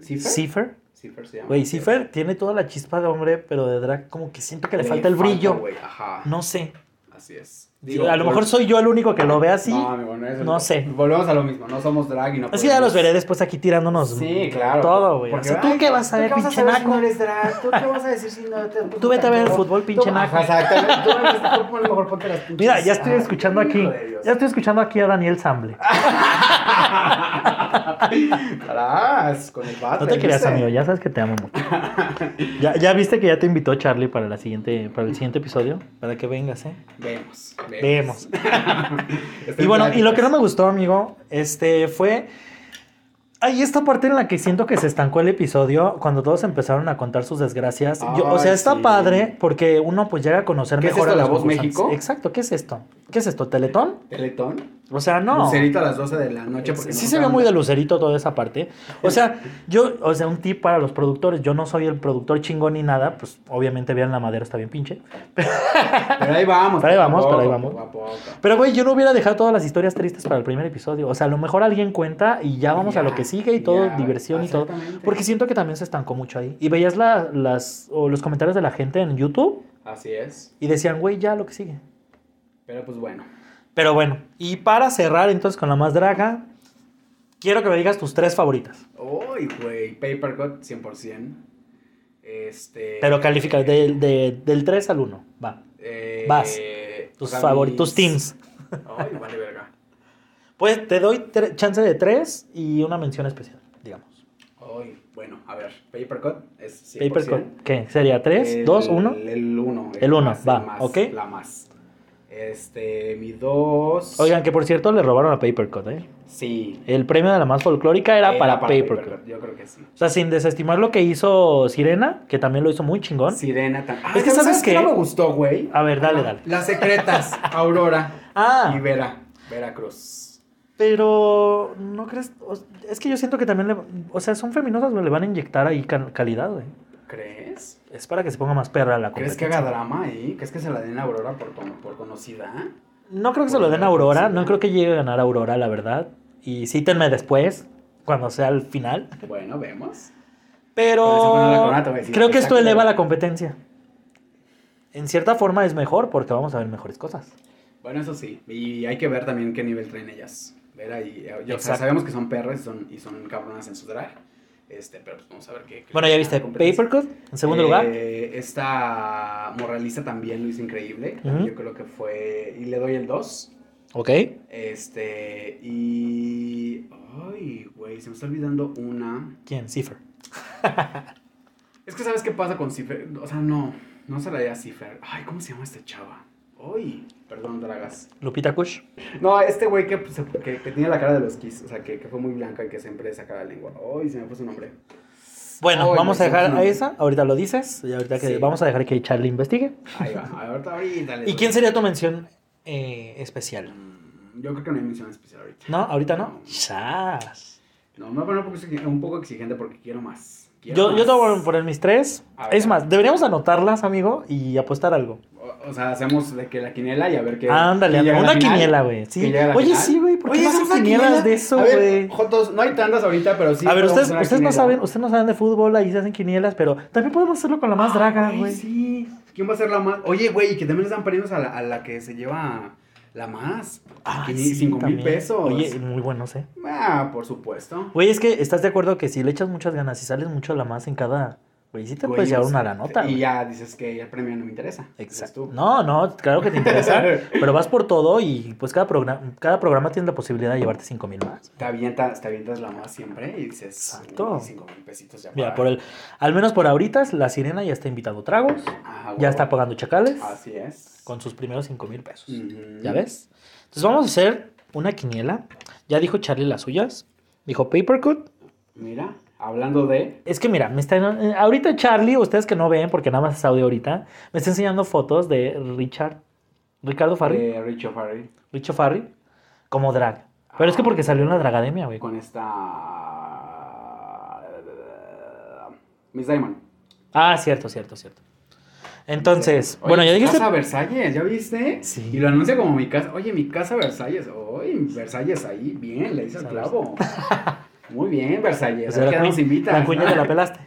¿Cipher? Cipher. Cipher se llama. Güey, Cipher tiene toda la chispa de hombre, pero de drag como que siento que le, Le falta el brillo. Ajá. no sé. Así es. a lo mejor soy yo el único que lo ve así. No, amigo, no es No sé. Volvemos a lo mismo. No somos drag y no. así ya los veré después aquí tirándonos Sí, claro. todo, güey. O sea, ¿tú qué vas a ¿tú ver, pinche saber si naco? no eres drag? ¿Tú qué vas a decir si no te *laughs* *laughs* Tú vete a ver el fútbol, pinche naco. Exactamente. Tú mejor ponte las pinches- Mira, ya estoy escuchando aquí. Ya estoy escuchando aquí a Daniel Samble. *laughs* Con el bate. No te creas, amigo, ya sabes que te amo mucho. ¿Ya, ya viste que ya te invitó Charlie para la siguiente, para el siguiente episodio? Para que vengas, ¿eh? Vemos. Vemos. *laughs* Y en bueno, y lo que no me gustó, amigo, este fue. Hay esta parte en la que siento que se estancó el episodio cuando todos empezaron a contar sus desgracias. Yo- o sea, está sí. padre porque uno pues llega a conocer ¿Qué es mejor esto, a La Voz. México? Exacto, ¿qué es esto? ¿Qué es esto? ¿Teletón? Teletón. O sea, no. Lucerito a las 12 de la noche. Porque Sí no se ve muy de lucerito toda esa parte. O sea, yo, o sea, un tip para los productores. Yo no soy el productor chingón ni nada. Pues obviamente vean la madera, está bien pinche. Pero ahí vamos. Pero ahí poco vamos, pero ahí poco, vamos. poco poco. Pero, güey, yo no hubiera dejado todas las historias tristes para el primer episodio. O sea, a lo mejor alguien cuenta y ya vamos a lo que sigue y todo, ya, diversión y todo. Porque siento que también se estancó mucho ahí. Y veías la- las, o los comentarios de la gente en YouTube Así es. y decían, güey, ya lo que sigue. Pero pues bueno. Pero bueno, y para cerrar entonces con la más draga, quiero que me digas tus tres favoritas. Uy, güey. Papercut 100%. Este. Pero califica del- de- del 3 al 1. Va. eh, vas. Tus sea, favoritos, tus mis- teams. Ay, vale, verga. Pues te doy chance de 3 y una mención especial, digamos. Ay, bueno, a ver. Papercut es 100%. Papercut, ¿qué? ¿Sería 3, El- 2, 1? El 1. El uno, va, ok. La más. Este, mi 2. Oigan, que por cierto le robaron a Papercut, ¿eh? Sí. El premio de la más folclórica era, para, Papercut. Yo creo que sí. O sea, sin desestimar lo que hizo Sirena, que también lo hizo muy chingón. Sirena también. Es que ¿sabes qué? no me gustó, güey? A ver, dale, dale. Las secretas, *laughs* Aurora Ah, y Vera. Veracruz. pero no crees. Es que yo siento que también le. O sea, son feminosas, güey, le van a inyectar ahí cal- calidad, güey. ¿Crees? Es para que se ponga más perra la ¿Crees que competencia. haga drama ahí? ¿Crees que se la den a Aurora por, por conocida? No creo que se lo den a Aurora, no creo que llegue a ganar Aurora, la verdad. Y cítenme después, cuando sea el final. Bueno, vemos. Pero a creo que esto eleva la competencia. En cierta forma es mejor porque vamos a ver mejores cosas. Bueno, eso sí. Y hay que ver también qué nivel traen ellas. Vera y. ya, o sea, sabemos que son perras y son, y son cabronas en su drag. Este, pero pues vamos a ver qué. qué Bueno, ya viste. Papercut en segundo Eh, lugar. Esta moralista también lo hizo increíble. Yo creo que fue. Y le doy el 2. Ok. Este. Y. Ay, güey, se me está olvidando una. ¿Quién? Cipher. *laughs* Es que sabes qué pasa con Cifer. O sea, no. No se la di a Cifer. Ay, ¿cómo se llama este chava? Ay, perdón, Dragas. Lupita Kush. No, este güey que, se- que, que tiene la cara de los Kiss. O sea, que, que fue muy blanca y que siempre saca la lengua. Ay, se me fue su nombre. Bueno, vamos a dejar a esa. Ahorita lo dices. Y ahorita que Sí. vamos a dejar que Charlie investigue. Ahí va. Ahorita, ahorita ¿Y quién sería tu mención eh, especial? Mm, Yo creo que no hay mención especial ahorita. ¿No? ¿Ahorita no? Chas. No, me voy a poner un poco, exigente- un poco exigente porque quiero más. Quiero Yo, yo te voy a poner mis tres. A. Es más, deberíamos anotarlas, amigo, y apostar algo. O, o sea, hacemos de que la quiniela y a ver qué. Ándale, quién llega a la una quiniela, güey. Sí. ¿Quién llega a la Oye, final? sí, güey, ¿por qué Oye, no ¿es hacen quinielas quiniela? de eso, güey? Jotos, no hay tantas ahorita, pero sí. a ver, ustedes, ustedes no saben, ustedes no saben de fútbol, ahí se hacen quinielas, pero también podemos hacerlo con la más draga, güey. sí. ¿Quién va a ser la más? Oye, güey, y que también les dan premios a la, a la que se lleva la más. Sí, cinco mil pesos. Oye, muy bueno, sé. Ah, por supuesto. Güey, es que estás de acuerdo que si le echas muchas ganas y sales mucho a la más en cada. Güey, sí te puedes llevar una sea, la nota. Y ya dices que el premio no me interesa. Exacto. No, no, claro que te interesa, *laughs* pero vas por todo y pues cada, programa cada programa tiene la posibilidad de llevarte 5 mil más. Te avientas, te avientas la más siempre y dices. Exacto. uy, Cinco mil pesitos ya. Mira, por el, al menos por ahorita, la sirena ya está invitando tragos, Ah, ya huevo. está pagando chacales Así es. con sus primeros 5 mil pesos. ¿Ya ves? Entonces vamos a hacer una quiniela. Ya dijo Charlie las suyas. Dijo Papercut. Mira, hablando de. Es que mira, me está, ahorita Charlie, ustedes que no ven porque nada más es audio ahorita, me está enseñando fotos de Richard, Ricardo Farri, De Richo Farrell. Richo Farri, como drag. Pero es que porque salió en la Dragademia, güey. Con esta. Miss Diamond. Ah, cierto, cierto, cierto. Entonces, bueno, ya dijiste. Casa Versalles, ¿ya viste? Sí. Y lo anuncia como mi casa. Oye, mi casa Versalles. Oye, Versalles ahí. Bien, le hice el clavo. Muy bien, Versalles. Pues ¿A la qué nos invitas? La cuña te la pelaste.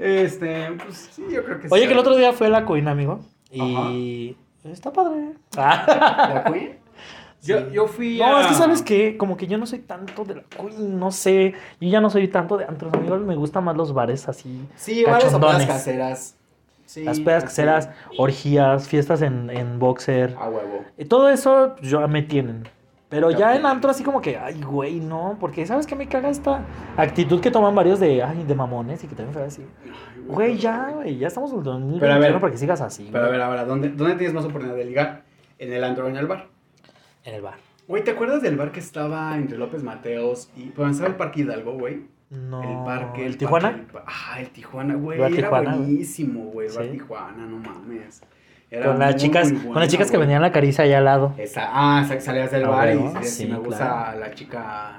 Este, pues sí, yo creo que sí. Oye, que el otro día fue la Queen, amigo. Y está padre. ¿La Queen? Yo, Sí. yo fui No, a... es que sabes que como que yo no soy tanto de la Queen, no sé. Yo ya no soy tanto de antros, amigos. Me gustan más los bares así. Sí, varias o pedas caseras. Sí, Las pedas así. caseras, orgías, fiestas en, en boxer. A huevo. Y todo eso pues, yo me tienen. Pero Ya en antro así como que, ay, güey, no. Porque ¿sabes qué me caga esta actitud que toman varios de, ay, de mamones y que también fue así? Güey, ya, güey, ya estamos en el 2021 Pero a ver, para que sigas así. Pero a ver, ahora, ¿dónde, ¿dónde tienes más oportunidad de ligar? ¿En el antro o en el bar? En el bar. Güey, ¿te acuerdas del bar que estaba entre López Mateos y. Pues estaba el Parque Hidalgo, güey? No. El parque. ¿El Tijuana? el ah, el Tijuana, güey. Era Tijuana, buenísimo, güey. El bar Sí. Tijuana, no mames. Era Con las muy, chicas, muy con las chicas que venían la caricia allá al lado. Esa- ah, sa- salías del Ah, bar y sí, si me gusta claro. la chica.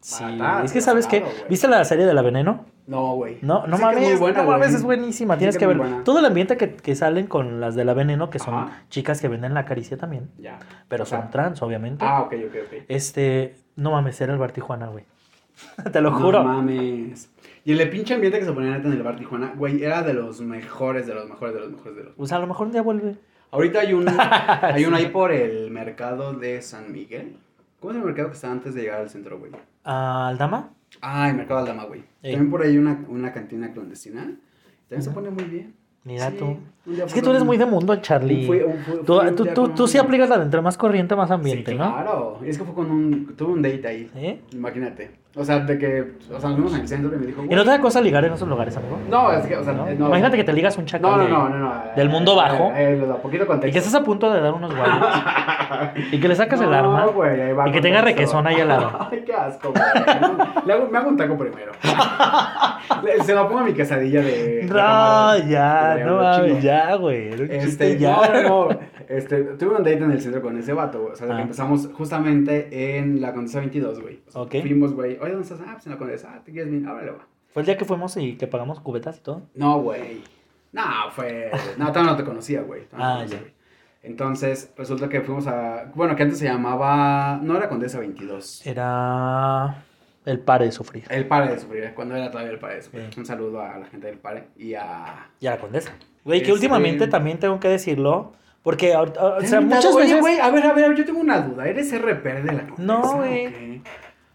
Sí, es que sí, sabes güey. ¿viste la serie de la Veneno? No, güey. No, no que mames, es muy buena, no mames, es buenísima, tienes que que todo el ambiente que, que salen con las de la Veneno, que son Ajá. chicas que venden la caricia también, Ya. pero O sea, son trans, obviamente. Ah, ok, ok, ok. Este, no mames, era el bar Tijuana, güey. *laughs* Te lo No juro. mames. Y el de pinche ambiente que se ponía neta en el bar Tijuana, güey, era de los mejores, de los mejores, de los mejores, de los Pues a lo mejor un día vuelve. Ahorita hay un, *laughs* hay uno ahí por el mercado de San Miguel. ¿Cómo es el mercado que está antes de llegar al centro, güey? ¿Aldama? Ah, el mercado Aldama, güey. Ey. También por ahí una, una cantina clandestina. También se pone muy bien. Mira Sí, tú. Es que tú eres muy de mundo, Charlie. Fue- fue- Tú, fue tú, tú, sí aplicas la de entre más corriente, más ambiente, sí, ¿no? claro. Es que fue con un... Tuve un date ahí. ¿Sí? Imagínate. O sea, de que... O sea, nos vimos en el centro y me dijo... ¿Y no te da cosa ligar en esos lugares, amigo? No, es que... O sea, ¿No? no. Imagínate que te ligas un chacal No, no, de- no, no, no. del mundo Eh, bajo. Eh, eh, poquito y contexto. que estás a punto de dar unos *laughs* guayos y que le sacas el arma güey, ahí va y que tenga eso. requesón ahí al lado. *laughs* Ay, qué asco, güey. Le hago, me hago un taco primero. Le- Se lo pongo a mi quesadilla de. de *laughs* No, ya, Le no ya, güey. era un Este, chiste ya. no, no, no. Este, tuve un date en el centro con ese vato, güey. O sea, que Ah. empezamos justamente en la Condesa 22, güey. O sea, Ok. Fuimos, güey. Oye, ¿dónde estás? Ah, pues en la Condesa. Ah, ¿te quieres venir? Ábrale, va. Fue el día que fuimos y que pagamos cubetas y todo. No, güey. No, fue. No, todavía no te conocía, güey. Ah, ya. güey. Entonces, resulta que fuimos a. Bueno, que antes se llamaba. No era Condesa 22. Era el pare de sufrir. El Pare de Sufrir, cuando era todavía el Pare de Sufrir. Sí. Un saludo a la gente del Pare y a... Y a la condesa. Güey, que Este- últimamente también tengo que decirlo. Porque, ahorita- o sea, Oye, muchas veces. güey, a ver, a ver, yo tengo una duda. ¿Eres RP de la Condesa? No, güey.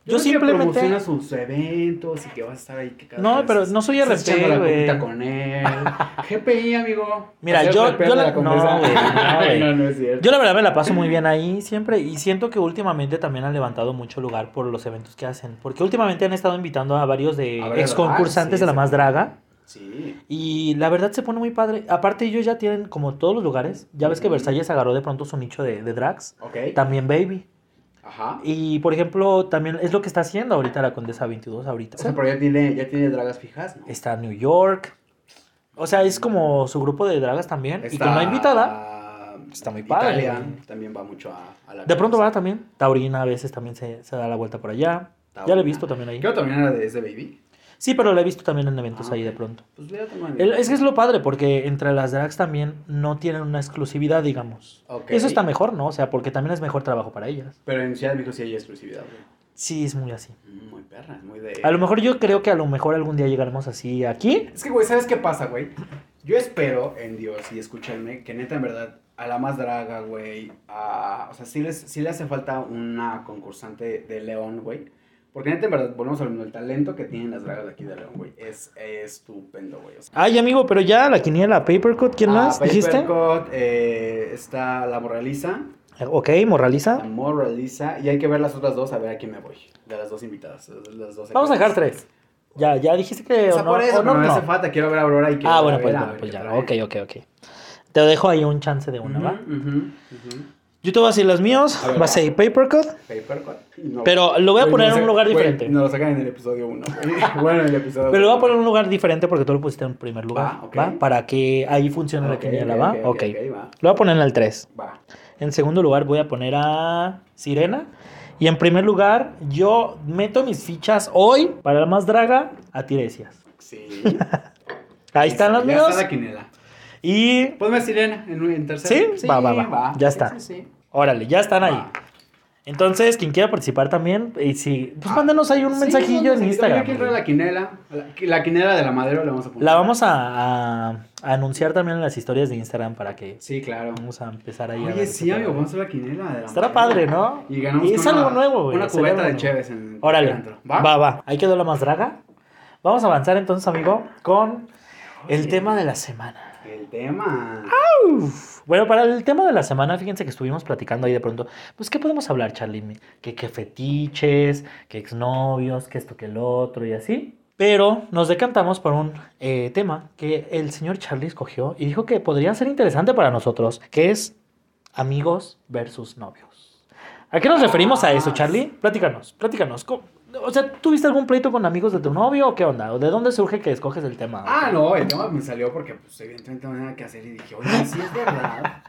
Yo Yo simplemente... simplemente- promociona sus eventos y que vas a estar ahí. Que cada No, vez pero no soy RP, güey. con él. *laughs* GPI, amigo. Mira, yo- yo la- la no, güey, no, *laughs* no, no es cierto. Yo la verdad me la paso muy bien ahí siempre y siento que últimamente también han levantado mucho lugar por los eventos que hacen. Porque últimamente han estado invitando a varios de A ex concursantes ah, sí, de la más draga. Sí. Y la verdad se pone muy padre. Aparte ellos ya tienen como todos los lugares. Ya ves que. Versalles agarró de pronto su nicho de, de drags. Ok. También Baby. Ajá. Y por ejemplo, también es lo que está haciendo ahorita la Condesa 22 ahorita. O sea, pero ya tiene, ya tiene dragas fijas, ¿no? Está New York. O sea, es como su grupo de dragas también. Y como invitada, está muy padre. Italia también va mucho a, a la de pronto va también. Taurina a veces también se, se da la vuelta por allá. Ya la he visto también ahí. Creo que también era de ese baby. Sí, pero la he visto también en eventos Ah, ahí de pronto. Pues tengo El- es que es lo padre, porque entre las drags también no tienen una exclusividad, digamos. Ok. Eso está mejor, ¿no? O sea, porque también es mejor trabajo para ellas. Pero en Ciudad de México sí hay exclusividad, güey. Sí, es muy así. Mm, Muy perra, es muy de... A lo mejor yo creo que a lo mejor algún día llegaremos así aquí. Es que, güey, ¿sabes qué pasa, güey? Yo espero en Dios y escúchenme que neta, en verdad, a la más draga, güey, a... O sea, sí, les, sí le hace falta una concursante de León, güey. Porque neta, en verdad, volvemos a lo mismo, el talento que tienen las dragas de aquí de León, güey, es, es estupendo, güey. O sea, Ay, amigo, pero ya la quiniela, Papercut, ¿quién ah, más? ¿Dijiste? Papercut, eh, está la Moraliza, Ok, la Moraliza. Moraliza, y hay que ver las otras dos, a ver a quién me voy, de las dos invitadas. de las dos Vamos a dejar tres. Ya, ya dijiste que O sea, honor- por eso, me no. hace falta, quiero ver a Aurora y quiero Ah, ver bueno, pues, Vera, a bueno, ver pues ya. Ok, ok, ok. Te dejo ahí un chance de una, ¿va? Ujú, ujú, ujú. Yo te voy a decir los míos. A Va a ser Papercut. Papercut. No. Pero lo voy a poner no en un lugar diferente. Nos lo sacan en el episodio 1. *laughs* bueno, en el episodio Pero lo voy a poner en un lugar diferente porque tú lo pusiste en primer lugar. Va, ok. ¿Va? Para que ahí funcione la quiniela, ¿va? ok, ok. ok, va. Lo voy a poner en el 3. Va. En segundo lugar voy a poner a Sirena. Y en primer lugar, yo meto mis fichas hoy para la más draga a Tiresias. Sí. *laughs* Ahí están los míos. está la quinela. Y Ponme Sirena en, en tercero. ¿Sí? Va, va, va. Ya está. Sí, sí, sí. órale, ya están ahí. Va. Entonces, quien quiera participar también, y si, pues mándenos ahí un Sí, mensajillo en sí, Instagram. Yo la quinela. La, la quinela de la madera le vamos a poner. La vamos a, a- a anunciar también en las historias de Instagram para que Sí, claro. vamos a empezar ahí. a ver Oye, sí, amigo, vamos a la quinela de la Estará madera. padre, ¿no? Y ganamos es con algo una- nuevo, güey. Una cubeta de cheves en Órale, adentro. va, va. Ahí quedó la más draga. Vamos a avanzar entonces, amigo, con el Oye. tema de la semana. El tema. Uf. Bueno, para el tema de la semana, fíjense que estuvimos platicando ahí de pronto. Pues, ¿qué podemos hablar, Charlie? Que, que fetiches, que exnovios, que esto, que el otro y así. Pero nos decantamos por un eh, tema que el señor Charlie escogió y dijo que podría ser interesante para nosotros, que es amigos versus novios. ¿A qué nos referimos a eso, Charlie? Platícanos, platícanos. ¿Cómo- O sea, ¿tuviste algún pleito con amigos de tu novio o qué onda? ¿O de dónde surge que escoges el tema? Ah, no, el tema me salió porque, pues, evidentemente no tenía nada que hacer y dije, oye, sí es verdad.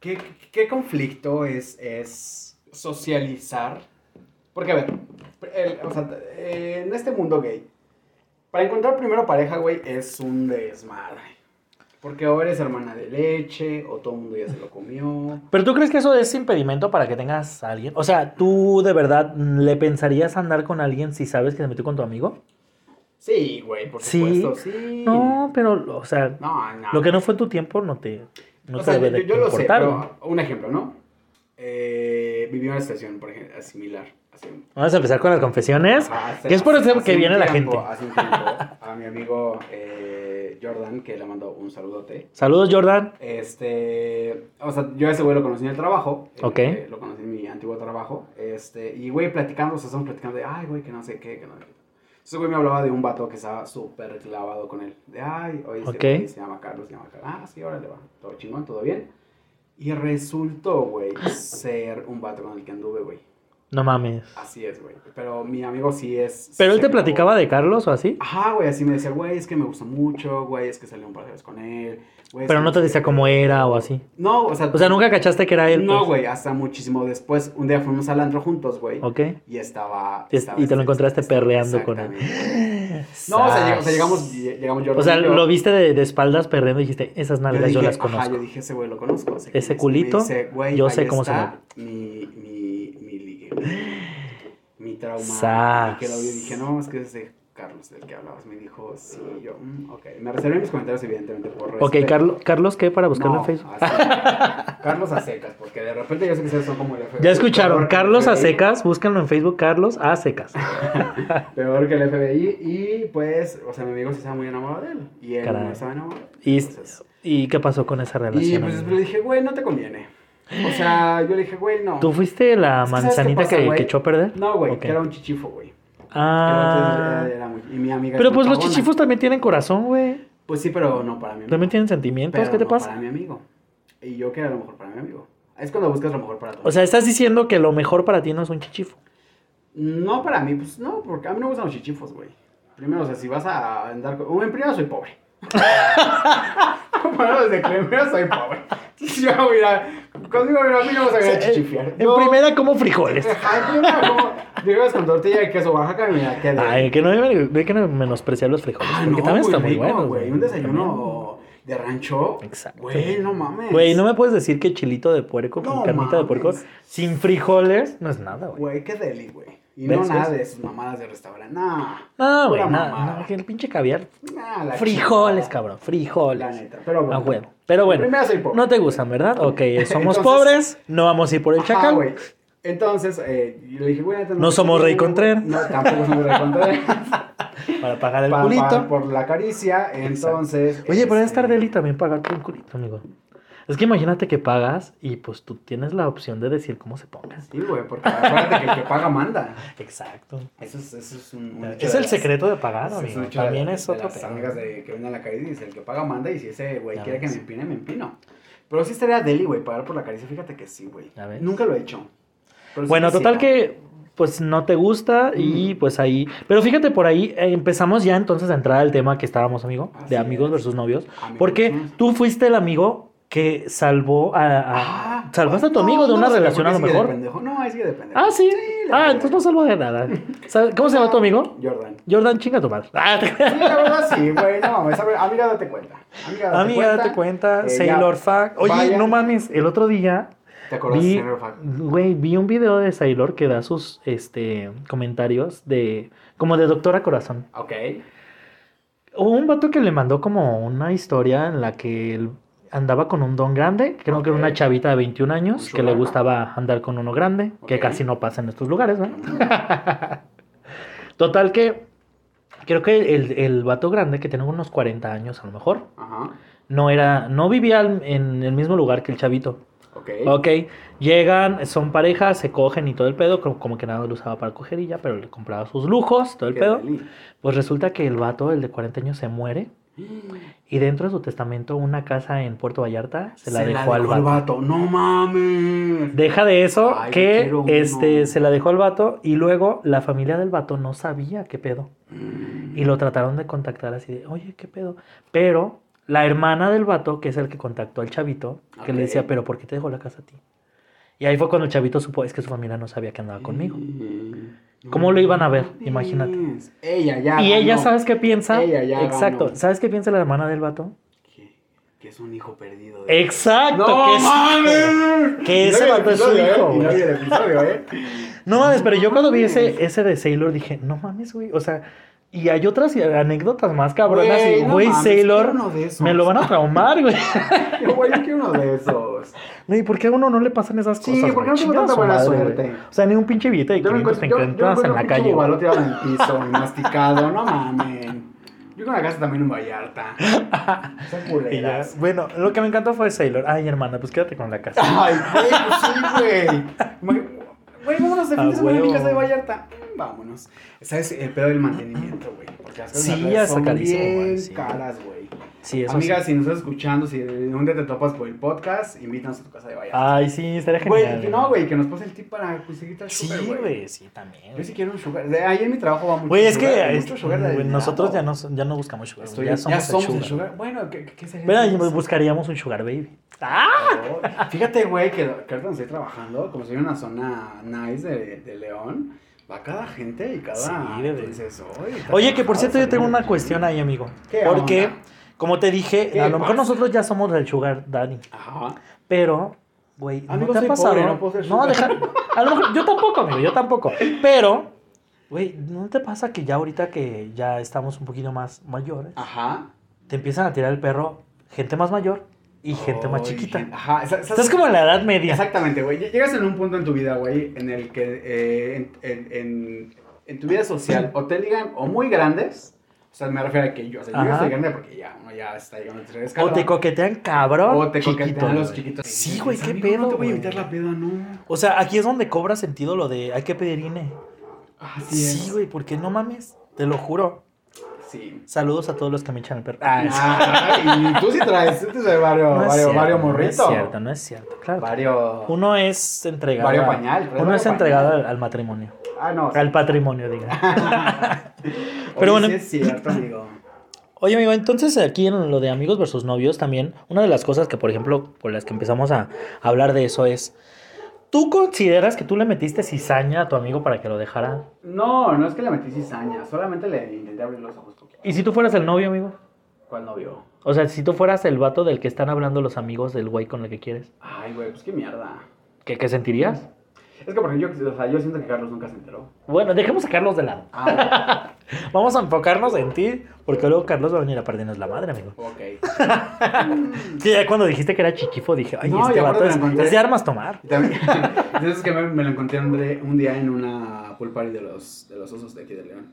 ¿Qué, qué- conflicto es, es socializar? Porque, a ver, el- o sea, en este mundo gay, para encontrar primero pareja, güey, es un desmadre. Porque o eres hermana de leche, o todo el mundo ya se lo comió. ¿Pero tú crees que eso es impedimento para que tengas a alguien? O sea, ¿tú de verdad le pensarías andar con alguien si sabes que se metió con tu amigo? Sí, güey, por Sí. supuesto, sí. No, pero, o sea, No, no. lo que no fue tu tiempo no te, no o te sea, debe yo, de yo lo sé, importar. pero un ejemplo, ¿no? Eh, viví una situación, por ejemplo, similar. Un- Vamos a empezar con las confesiones. Ajá, hace- que es por eso que viene la tiempo, gente. Hace un tiempo, a mi amigo eh, Jordan, que le mando un saludote. Saludos, Jordan. Este, o sea, yo a ese güey lo conocí en el trabajo. eh, Ok. eh, lo conocí en mi antiguo trabajo. Este, y güey, platicando, o sea, estamos platicando de, ay, güey, que no sé qué, que no sé qué. Ese güey me hablaba de un vato que estaba súper clavado con él. De, ay, oye, este Ok. güey se llama Carlos, se llama Carlos. Ah, sí, órale, va. Todo chingón, todo bien. Y resultó, güey, ser un vato con el que anduve, güey. No mames. Así es, güey. Pero mi amigo sí es. ¿Pero él te platicaba de Carlos o así? Ajá, güey, así me decía, güey, es que me gusta mucho, güey, es que salí un par de veces con él. güey, Pero no te decía qué". cómo era o así. No, o sea. O sea, nunca cachaste que era él. No, pues? güey, hasta muchísimo después. Un día fuimos al antro juntos, güey. Ok. Y estaba. Y- estaba y te lo este- encontraste este- perreando con él. No, o sea, o sea, llegamos, lle- llegamos Jordan O sea, yo. lo viste de, de espaldas perdiendo y dijiste, esas Yo nalgas yo, dije, las Ajá, conozco. yo dije, ese güey lo conozco. Ese culito, dice, "Güey, yo sé cómo se está Mi, mi, mi trauma. Sas. Y que lo vi y dije, no, es que es de Carlos del que hablabas. Me dijo, sí, yo, mm, ok. Me reservé mis comentarios, evidentemente, por Ok, respeto. Carlos, ¿Carlos qué? Para buscarlo No, en Facebook. así. Carlos a secas, porque de repente yo sé que ustedes son como el FBI. Ya escucharon, peor Carlos a FBI, secas, búscanlo en Facebook, Carlos a secas. *laughs* Peor que el FBI. Y pues, o sea, mi amigo sí estaba muy enamorado de él. Y él Caray. no estaba enamorado. ¿Y, Entonces, ¿Y qué pasó con esa y relación? pues amigo? le dije, güey, no te conviene. O sea, yo le dije, güey, no. ¿Tú fuiste la que, ¿sabes qué manzanita pasa, que, que echó a perder? No, güey, Ok. que era un chichifo, güey. Ah. Era- era muy- y mi amiga Pero pues los chichifos también tienen corazón, güey. Pues sí, pero no para mi amigo. También tienen sentimientos, Pero ¿qué te no pasa? para mi amigo. Y yo quiero lo mejor para mi amigo. Es cuando buscas lo mejor para todos. O sea, estás diciendo que lo mejor para ti no es un chichifo. No para mí, pues no, porque a mí no me gustan los chichifos, güey. Primero, o sea, si vas a andar con... En primero soy pobre. *laughs* *laughs* bueno, desde que primero soy pobre. *laughs* Yo, mira, conmigo, mira, a mí no vas a a chichifiar. En primera como frijoles. En primera, como... Llegas con tortilla de queso Oaxaca mira, qué. Ay, que no hay que menospreciar los frijoles. Ah, porque no, también muy están muy rico, buenos. güey. Un desayuno de rancho. Exacto. Güey, no mames. Güey, no me puedes decir que chilito de puerco con No carnita de puerco sin frijoles no es nada, güey. Güey, qué deli, güey. Y ¿Ves, no nada de esas mamadas de restaurante. No. No, güey, nada. mamada. No, el pinche caviar. Nah, la Frijoles, cabrón. Frijoles. La neta. Pero bueno. A huevo. Pero bueno, Primero soy pobre. no te gustan, ¿verdad? Ok, *laughs* somos Entonces- pobres, no vamos a ir por el Ajá, chacal. güey. Entonces, eh, yo le dije, güey, neta, No somos Rey Contreras. No, tampoco somos Rey Contreras. *laughs* para pagar el Pa- culito. pa- por la caricia, entonces. Oye, pero debe este, estar también pagar por un culito, amigo. Es que imagínate que pagas y pues tú tienes la opción de decir cómo se ponga. Sí, güey, porque acuérdate que el que paga manda. Exacto. Eso es, eso es un, un Es de el las- secreto de pagar, amigo. de También las- es de otro las tema. amigas de que vienen a la caricia y dice, el que paga manda y si ese güey quiere que ves. me empine, me empino. Pero sí estaría deli, güey, pagar por la caricia. Fíjate que sí, güey. Nunca lo he hecho. Pero sí Bueno, total quisiera. que pues no te gusta y pues ahí... Pero fíjate, por ahí eh, empezamos ya entonces a entrar al tema que estábamos, amigo, Así de amigos es. versus novios. Amigos Porque versus- tú fuiste el amigo que salvó a... a- Ah, salvaste a tu no, amigo de una relación a lo sigue de mejor. pendejo. No, ahí sigue de pendejo. Ah, sí. ah, entonces no salvó de nada. ¿Sabe- ¿Cómo se llama tu amigo? Jordan. Jordan, chinga tu madre. Ah, te- Sí, la verdad sí, güey. No mames, a ver, amiga, date cuenta. Amiga, date Amiga, cuenta. date cuenta. Eh, Sailor Fact. Oye, vayan. no mames, el otro día ¿Te acuerdas vi, de Sailor Fact? güey, vi un video de Sailor que da sus este, comentarios de como de Doctora Corazón. Ok. Hubo un vato que le mandó como una historia en la que él andaba con un don grande, creo que era una chavita de 21 años que le gustaba andar con uno grande, que casi no pasa en estos lugares, ¿no? *laughs* Total que creo que el, el vato grande, que tenía unos 40 años a lo mejor, Ajá. no era, no vivía en el mismo lugar que el chavito. Ok. Ok, llegan, son parejas, se cogen y todo el pedo, como, como que nada lo usaba para coger y ya, pero le compraba sus lujos, todo el Qué pedo. deli. Pues resulta que el vato, el de 40 años, se muere Y dentro de su testamento, una casa en Puerto Vallarta se la Se dejó al vato. No mames. Deja de eso, Ay, que uno. este se la dejó al vato y luego la familia del vato no sabía qué pedo. Mm. Y lo trataron de contactar así de, oye, ¿qué pedo? Pero la hermana del vato, que es el que contactó al chavito, que le decía, pero ¿por qué te dejó la casa a ti? Y ahí fue cuando el chavito supo, es que su familia no sabía que andaba conmigo. Mm. ¿Cómo lo iban a ver? Imagínate. Ella ya. y ella. ¿sabes qué piensa? Ella ya Exacto. ganó. ¿Sabes qué piensa la hermana del vato? Que, que es un hijo perdido. de- Exacto. ¡No que es- mames! que ese vato es su hijo, ¿eh? El episodio, ¿eh? No mames, pero yo cuando vi ese, ese de Sailor dije, no mames, güey. O sea, y hay otras anécdotas más cabronas. Güey, y, no güey, mames, Sailor, quiero uno de esos. me lo van a traumar, güey. Yo, *laughs* güey, yo quiero uno de esos. No, ¿y por qué a uno no le pasan esas Sí, cosas? ¿por qué güey? no tengo tanta buena madre, suerte? güey. O sea, ni un pinche billete de Yo me 500 te yo, yo me encuentras en la calle. güey. bubalo tirado en el piso, masticado, no mamen. Yo con la casa también en Vallarta. Son *laughs* Y ya, culeras. Bueno, lo que me encantó fue Sailor. Ay, hermana, pues quédate con la casa. Ay, güey, pues sí, güey. *laughs* Güey, vámonos de fin de semana a mi casa de Vallarta. Mm, Vámonos. ¿Sabes? El pedo del mantenimiento, güey. Porque las cosas Sí, son carísimo, bien güey, sí. caras, güey. Sí, eso Amiga, sí. si nos estás escuchando, si un día te topas por el podcast, invítanos a tu casa de Vallarta. Ay, sí, estaría genial. no, güey, que nos pase el tip para conseguirte el Sí, sugar, güey, sí, también. Yo sí quiero un sugar. De ahí en mi trabajo va mucho Güey, es sugar, que mucho sugar nosotros ya no, ya no buscamos sugar. Estoy- ya somos, el el sugar. Bueno, ¿qué, qué, sería eso? ahí buscaríamos un sugar baby. ¡Ah! *laughs* Fíjate, güey, que, que ahorita estoy trabajando, como soy en una zona nice de, de León, va cada gente y cada. Sí, bebé. dices, "Oye, Oye, que por cierto yo tengo una cuestión ahí, amigo. ¿Qué Porque, onda? Como te dije, ¿Qué a lo mejor nosotros ya somos el sugar daddy. Ajá. Pero, güey, ¿no te ha pasado? pobre, no puedo ser no, deja. A lo mejor, yo tampoco, amigo, yo tampoco. Pero, güey, ¿no te pasa que ya ahorita que ya estamos un poquito más mayores, Ajá. te empiezan a tirar el perro gente más mayor y gente más chiquita? gente- Ajá. esa- Estás como en la edad media. Exactamente, güey. Llegas en un punto en tu vida, güey, en el que eh, en, en, en, en tu vida social *clears throat* o te digan o muy grandes, o sea, me refiero a que yo, o sea, yo ya Ajá. estoy grande porque ya uno ya está llegando a tres O te coquetean cabrón. O te chiquito, coquetean los chiquitos. Sí, güey, qué Amigo, pedo. No te voy a güey. invitar la peda, no. O sea, aquí es donde cobra sentido lo de hay que pedir INE. Así. Sí, güey, porque no mames, te lo juro. Sí. Saludos a todos los que me echan el perro. Ah, sí. Ah, y tú sí traes, tú traes varios, no es varios, cierto, varios no es morritos. cierto, no es cierto. Claro. Varios. Uno es entregado. Vario pañal, Uno vario es entregado pañal. al, al matrimonio. Ah, no. Al patrimonio, diga. *laughs* Pero Pero bueno. Sí es cierto, amigo. Oye, amigo, entonces aquí en lo de amigos versus novios también, una de las cosas que, por ejemplo, por las que empezamos a hablar de eso es, ¿tú consideras que tú le metiste cizaña a tu amigo para que lo dejara? No, no es que le metí cizaña, solamente le intenté abrir los ojos. ¿Y si tú fueras el novio, amigo? ¿Cuál novio? O sea, si tú fueras el vato del que están hablando los amigos del güey con el que quieres, Ay, güey, pues qué mierda. ¿qué, qué sentirías? Es que porque yo, o sea, yo siento que Carlos nunca se enteró. Bueno, dejemos a Carlos de lado. Ah, *laughs* *laughs* Vamos a enfocarnos en ti, porque luego Carlos va a venir a perdernos la madre, amigo. ok. *laughs* Sí, ya cuando dijiste que era chiquifo, dije, ay, No, este vato es, es de armas tomar. Y también, *laughs* entonces que me, me lo encontré un día en una pool party de los, de los osos de aquí de León.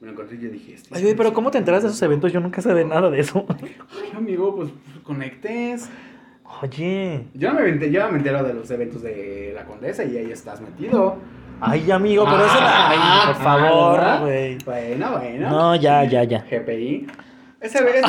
Me lo encontré y yo dije, este, Ay, güey, pero ¿cómo te enteras de esos eventos? Yo nunca sé de nada de eso. Ay, amigo, pues conectes. Oye. Yo no me, yo no me entero de los eventos de la condesa y ahí estás metido. Ay, amigo, pero eso... Ay, por favor, ¿verdad? güey. Bueno, bueno. No, ya, ya, ya. GPI. Ese, ese,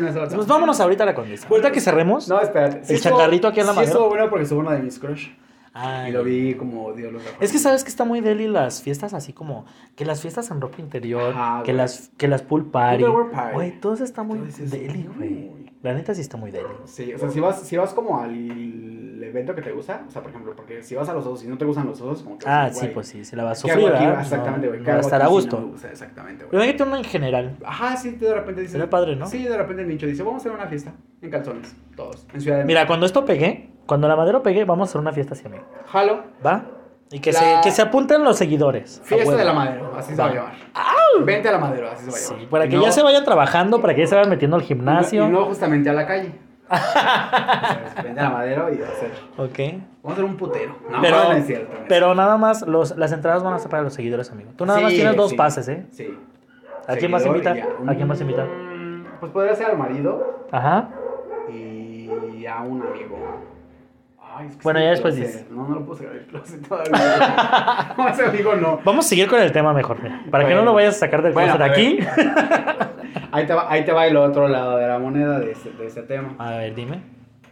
no es otra. Pues vámonos ahorita a la condesa. Ahorita que cerremos. No, espérate. El changarrito aquí en la sí madera. estuvo bueno porque estuvo uno de mis crush. Ay, Y lo vi como Dios lo Es que sabes que está muy deli las fiestas así como que las fiestas en ropa interior, Ajá, que las que las pool party. Güey, todo eso está muy Todo eso es deli, güey. La neta sí está muy deli. Sí, o sea, si vas, si vas como al evento que te gusta, o sea, por ejemplo, porque si vas a los osos y no te gustan los osos, como que Ah, sí, pues sí, se la va a ¿qué sufrir, aquí? Exactamente, güey. no ¿qué va a hago estar a aquí si gusto. no gusta? Exactamente, Pero güey. hay que uno en general. Ajá, sí, de repente dice. Sería padre, ¿no? Sí, de repente el nicho dice, vamos a hacer una fiesta en calzones, todos, en Ciudad de Mira, cuando esto pegue, cuando la madera pegue, vamos a hacer una fiesta así, amigo. Jalo, ¿Va? Y que, La- se, que se apunten los seguidores. a fiesta de la madera, así se va a Va. llamar. Vente a la madera, así se va a llamar. Sí, para que no- ya se vayan trabajando, para que ya se vayan metiendo al gimnasio. Y no justamente a la calle. *laughs* Vente a la madera y hacer. Ok. Vamos a hacer un putero. No, pero, no es cierto. no es pero nada más, los, las entradas van a ser para los seguidores, amigo. Tú nada más tienes dos sí, pases, ¿eh? Sí. ¿A quién vas a invitar? ¿A quién vas a invitar? Pues podría ser al marido Ajá. y a un amigo. Ay, es que Bueno, ya después dices. No, no lo puedo sacar del closet todavía. *laughs* no, ese amigo no. Vamos a seguir con el tema mejor, mira, para que no lo vayas a sacar del Bueno, closet aquí. Ahí te, va, ahí te va el otro lado de la moneda de ese, de ese tema. A ver, dime.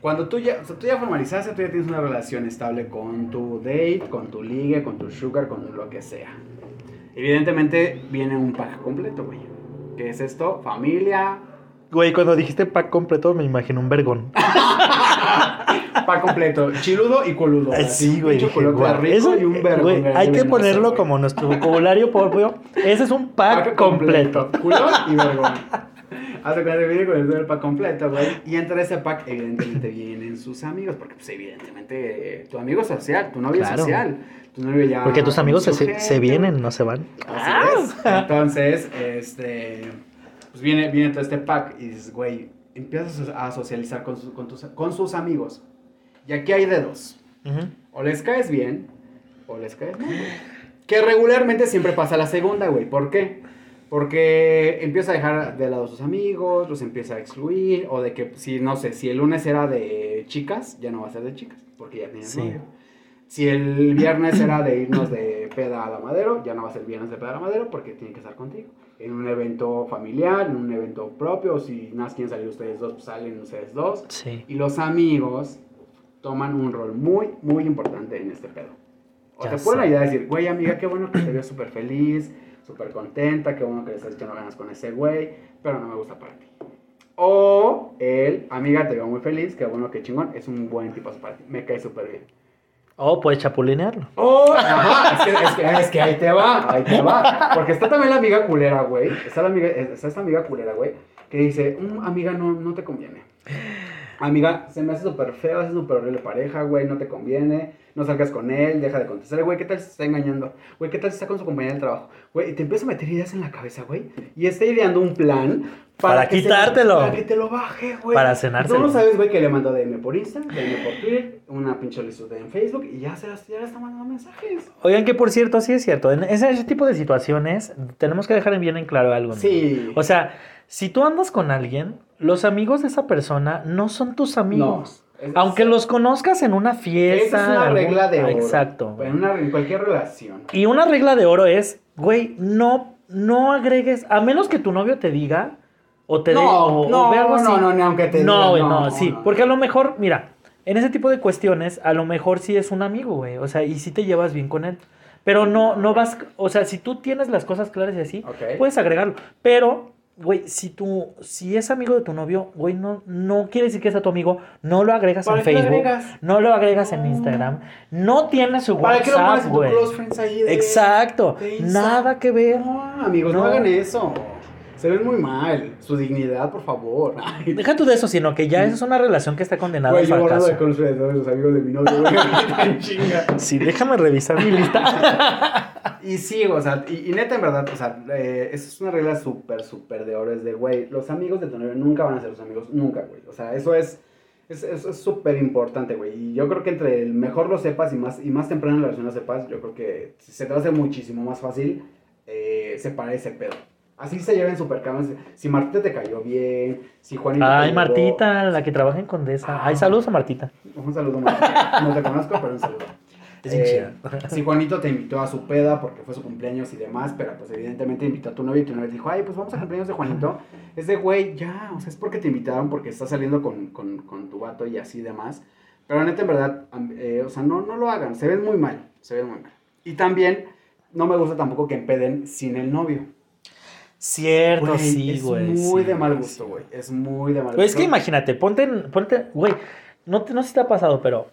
Cuando tú ya, o sea, tú ya formalizaste, tú ya tienes una relación estable con tu date, con tu ligue, con tu sugar, con lo que sea. Evidentemente viene un pack completo, güey. ¿Qué es esto? Familia, Güey, cuando dijiste pack completo me imagino un vergón. *laughs* *laughs* pack completo, chiludo y coludo. Sí, güey. dije, eso, y un eh, güey, grande hay que ponerlo como nuestro vocabulario propio. Ese es un pack, completo. Culo y vergón. *laughs* Hace cuando viene con el pack completo, güey. Y entre ese pack, evidentemente, vienen sus amigos. Porque, pues, evidentemente, eh, tu amigo es social, tu novio Claro. es social. Tu novio ya. Porque tus amigos se, se- vienen, no se van. Así es. Entonces, este. Pues viene, viene todo este pack y dices, güey, empiezas a socializar con, sus- con, tus, con sus amigos. Y aquí hay de dos. Ujú. O les caes bien, o les caes mal. Que regularmente siempre pasa la segunda, güey. ¿Por qué? Porque empieza a dejar de lado a sus amigos, los empieza a excluir, o de que, si no sé, si el lunes era de chicas, ya no va a ser de chicas, porque ya tienes Sí. novio. Si el viernes era de irnos de peda a la madero, ya no va a ser viernes de peda a la madero, porque tiene que estar contigo. En un evento familiar, en un evento propio, o si nada más quieren salir ustedes dos, pues salen ustedes dos. Sí. Y los amigos toman un rol muy, muy importante en este pedo. O Ya te pueden sé. ayudar a decir, güey, amiga, qué bueno que te veo súper feliz, súper contenta, qué bueno que le estás echando ganas con ese güey, pero no me gusta para ti. O él, amiga, te veo muy feliz, qué bueno, qué chingón, es un buen tipo para ti, me cae súper bien. O puedes chapulinearlo. Oh, *laughs* ajá, es que, es, que, es que ahí te va, ahí te va. Porque está también la amiga culera, güey. Está, la amiga, está esta amiga culera, güey, que dice, "Mm, amiga, no, no te conviene. Amiga, se me hace súper feo, es súper horrible pareja, güey, no te conviene, no salgas con él, deja de contestar, güey, ¿qué tal si se está engañando? Güey, ¿qué tal si está con su compañera del trabajo? Güey, y te empieza a meter ideas en la cabeza, güey, y está ideando un plan Para se- quitártelo. para que te lo baje, güey. Para cenárselo. Tú no sabes, güey, que le mandó DM por Insta, DM por Twitter, una pinche solicitud en Facebook, y ya se ya le está mandando mensajes. Oigan, que por cierto, sí es cierto. En ese, ese tipo de situaciones tenemos que dejar bien en claro algo. ¿no? Sí. O sea, si tú andas con alguien, los amigos de esa persona no son tus amigos. No, es- Aunque los conozcas en una fiesta. Esa es una algún- regla de oro. Exacto. En, una- en cualquier relación. Y una regla de oro es, güey, no, no agregues, a menos que tu novio te diga o te No, dé- o, o no, algo así. no, no, ni aunque te No, diga, güey, no, no, no, sí, no. porque a lo mejor, mira, en ese tipo de cuestiones, a lo mejor sí es un amigo, güey, o sea, y sí te llevas bien con él. Pero no, no vas, o sea, si tú tienes las cosas claras y así, puedes agregarlo. Pero, güey, si tú, si es amigo de tu novio, güey, no, no quiere decir que es a tu amigo, no lo agregas ¿Para en Facebook, agregas? no lo agregas en. Instagram, no tienes su ¿Para qué lo pones WhatsApp, güey. ahí? de- Exacto, de nada que ver. No, amigos, no. No. hagan eso. Se ven muy mal. Su dignidad, por favor. *laughs* Ay, Deja tú de eso, sino que ya es una relación que está condenada Güey, al yo de fracaso. friends, ¿no? los amigos de mi novio, güey. *laughs* *laughs* tan chinga. Sí, déjame revisar mi lista. Y sí, o sea, y, y neta, en verdad, o sea, eh, esa es una regla súper, súper de oro. Es de, güey, los amigos de tu novio nunca van a ser tus amigos, nunca, güey. O sea, eso es es es- es súper importante, güey. Y yo creo que entre el mejor lo sepas y más, y más temprano en la relación lo sepas, yo creo que se te hacer muchísimo más fácil eh, separar ese pedo. Así se lleven súper cabrón. Si Martita te cayó bien, si Juanito. te Ay, ayudó. Martita, la que trabaja en Condesa. Ay, saludos a Martita. Un saludo, Martita. No te conozco, pero un saludo. Es Eh, si Juanito te invitó a su peda porque fue su cumpleaños y demás, pero pues evidentemente invitó a tu novio y tu novio dijo, ay, pues vamos a cumpleaños de Juanito. Es de, güey, ya, o sea, es porque te invitaron, porque estás saliendo con, con, con tu vato y así demás. Pero neta, en verdad, eh, o sea, no, no lo hagan, se ven muy mal, se ven muy mal. Y también, no me gusta tampoco que empeden sin el novio. Cierto, Güey, sí, es güey. muy sí, de mal gusto, güey. Es muy de mal Pues es gusto. que imagínate, ponte, ponte, güey, no, te- no sé si te ha pasado, pero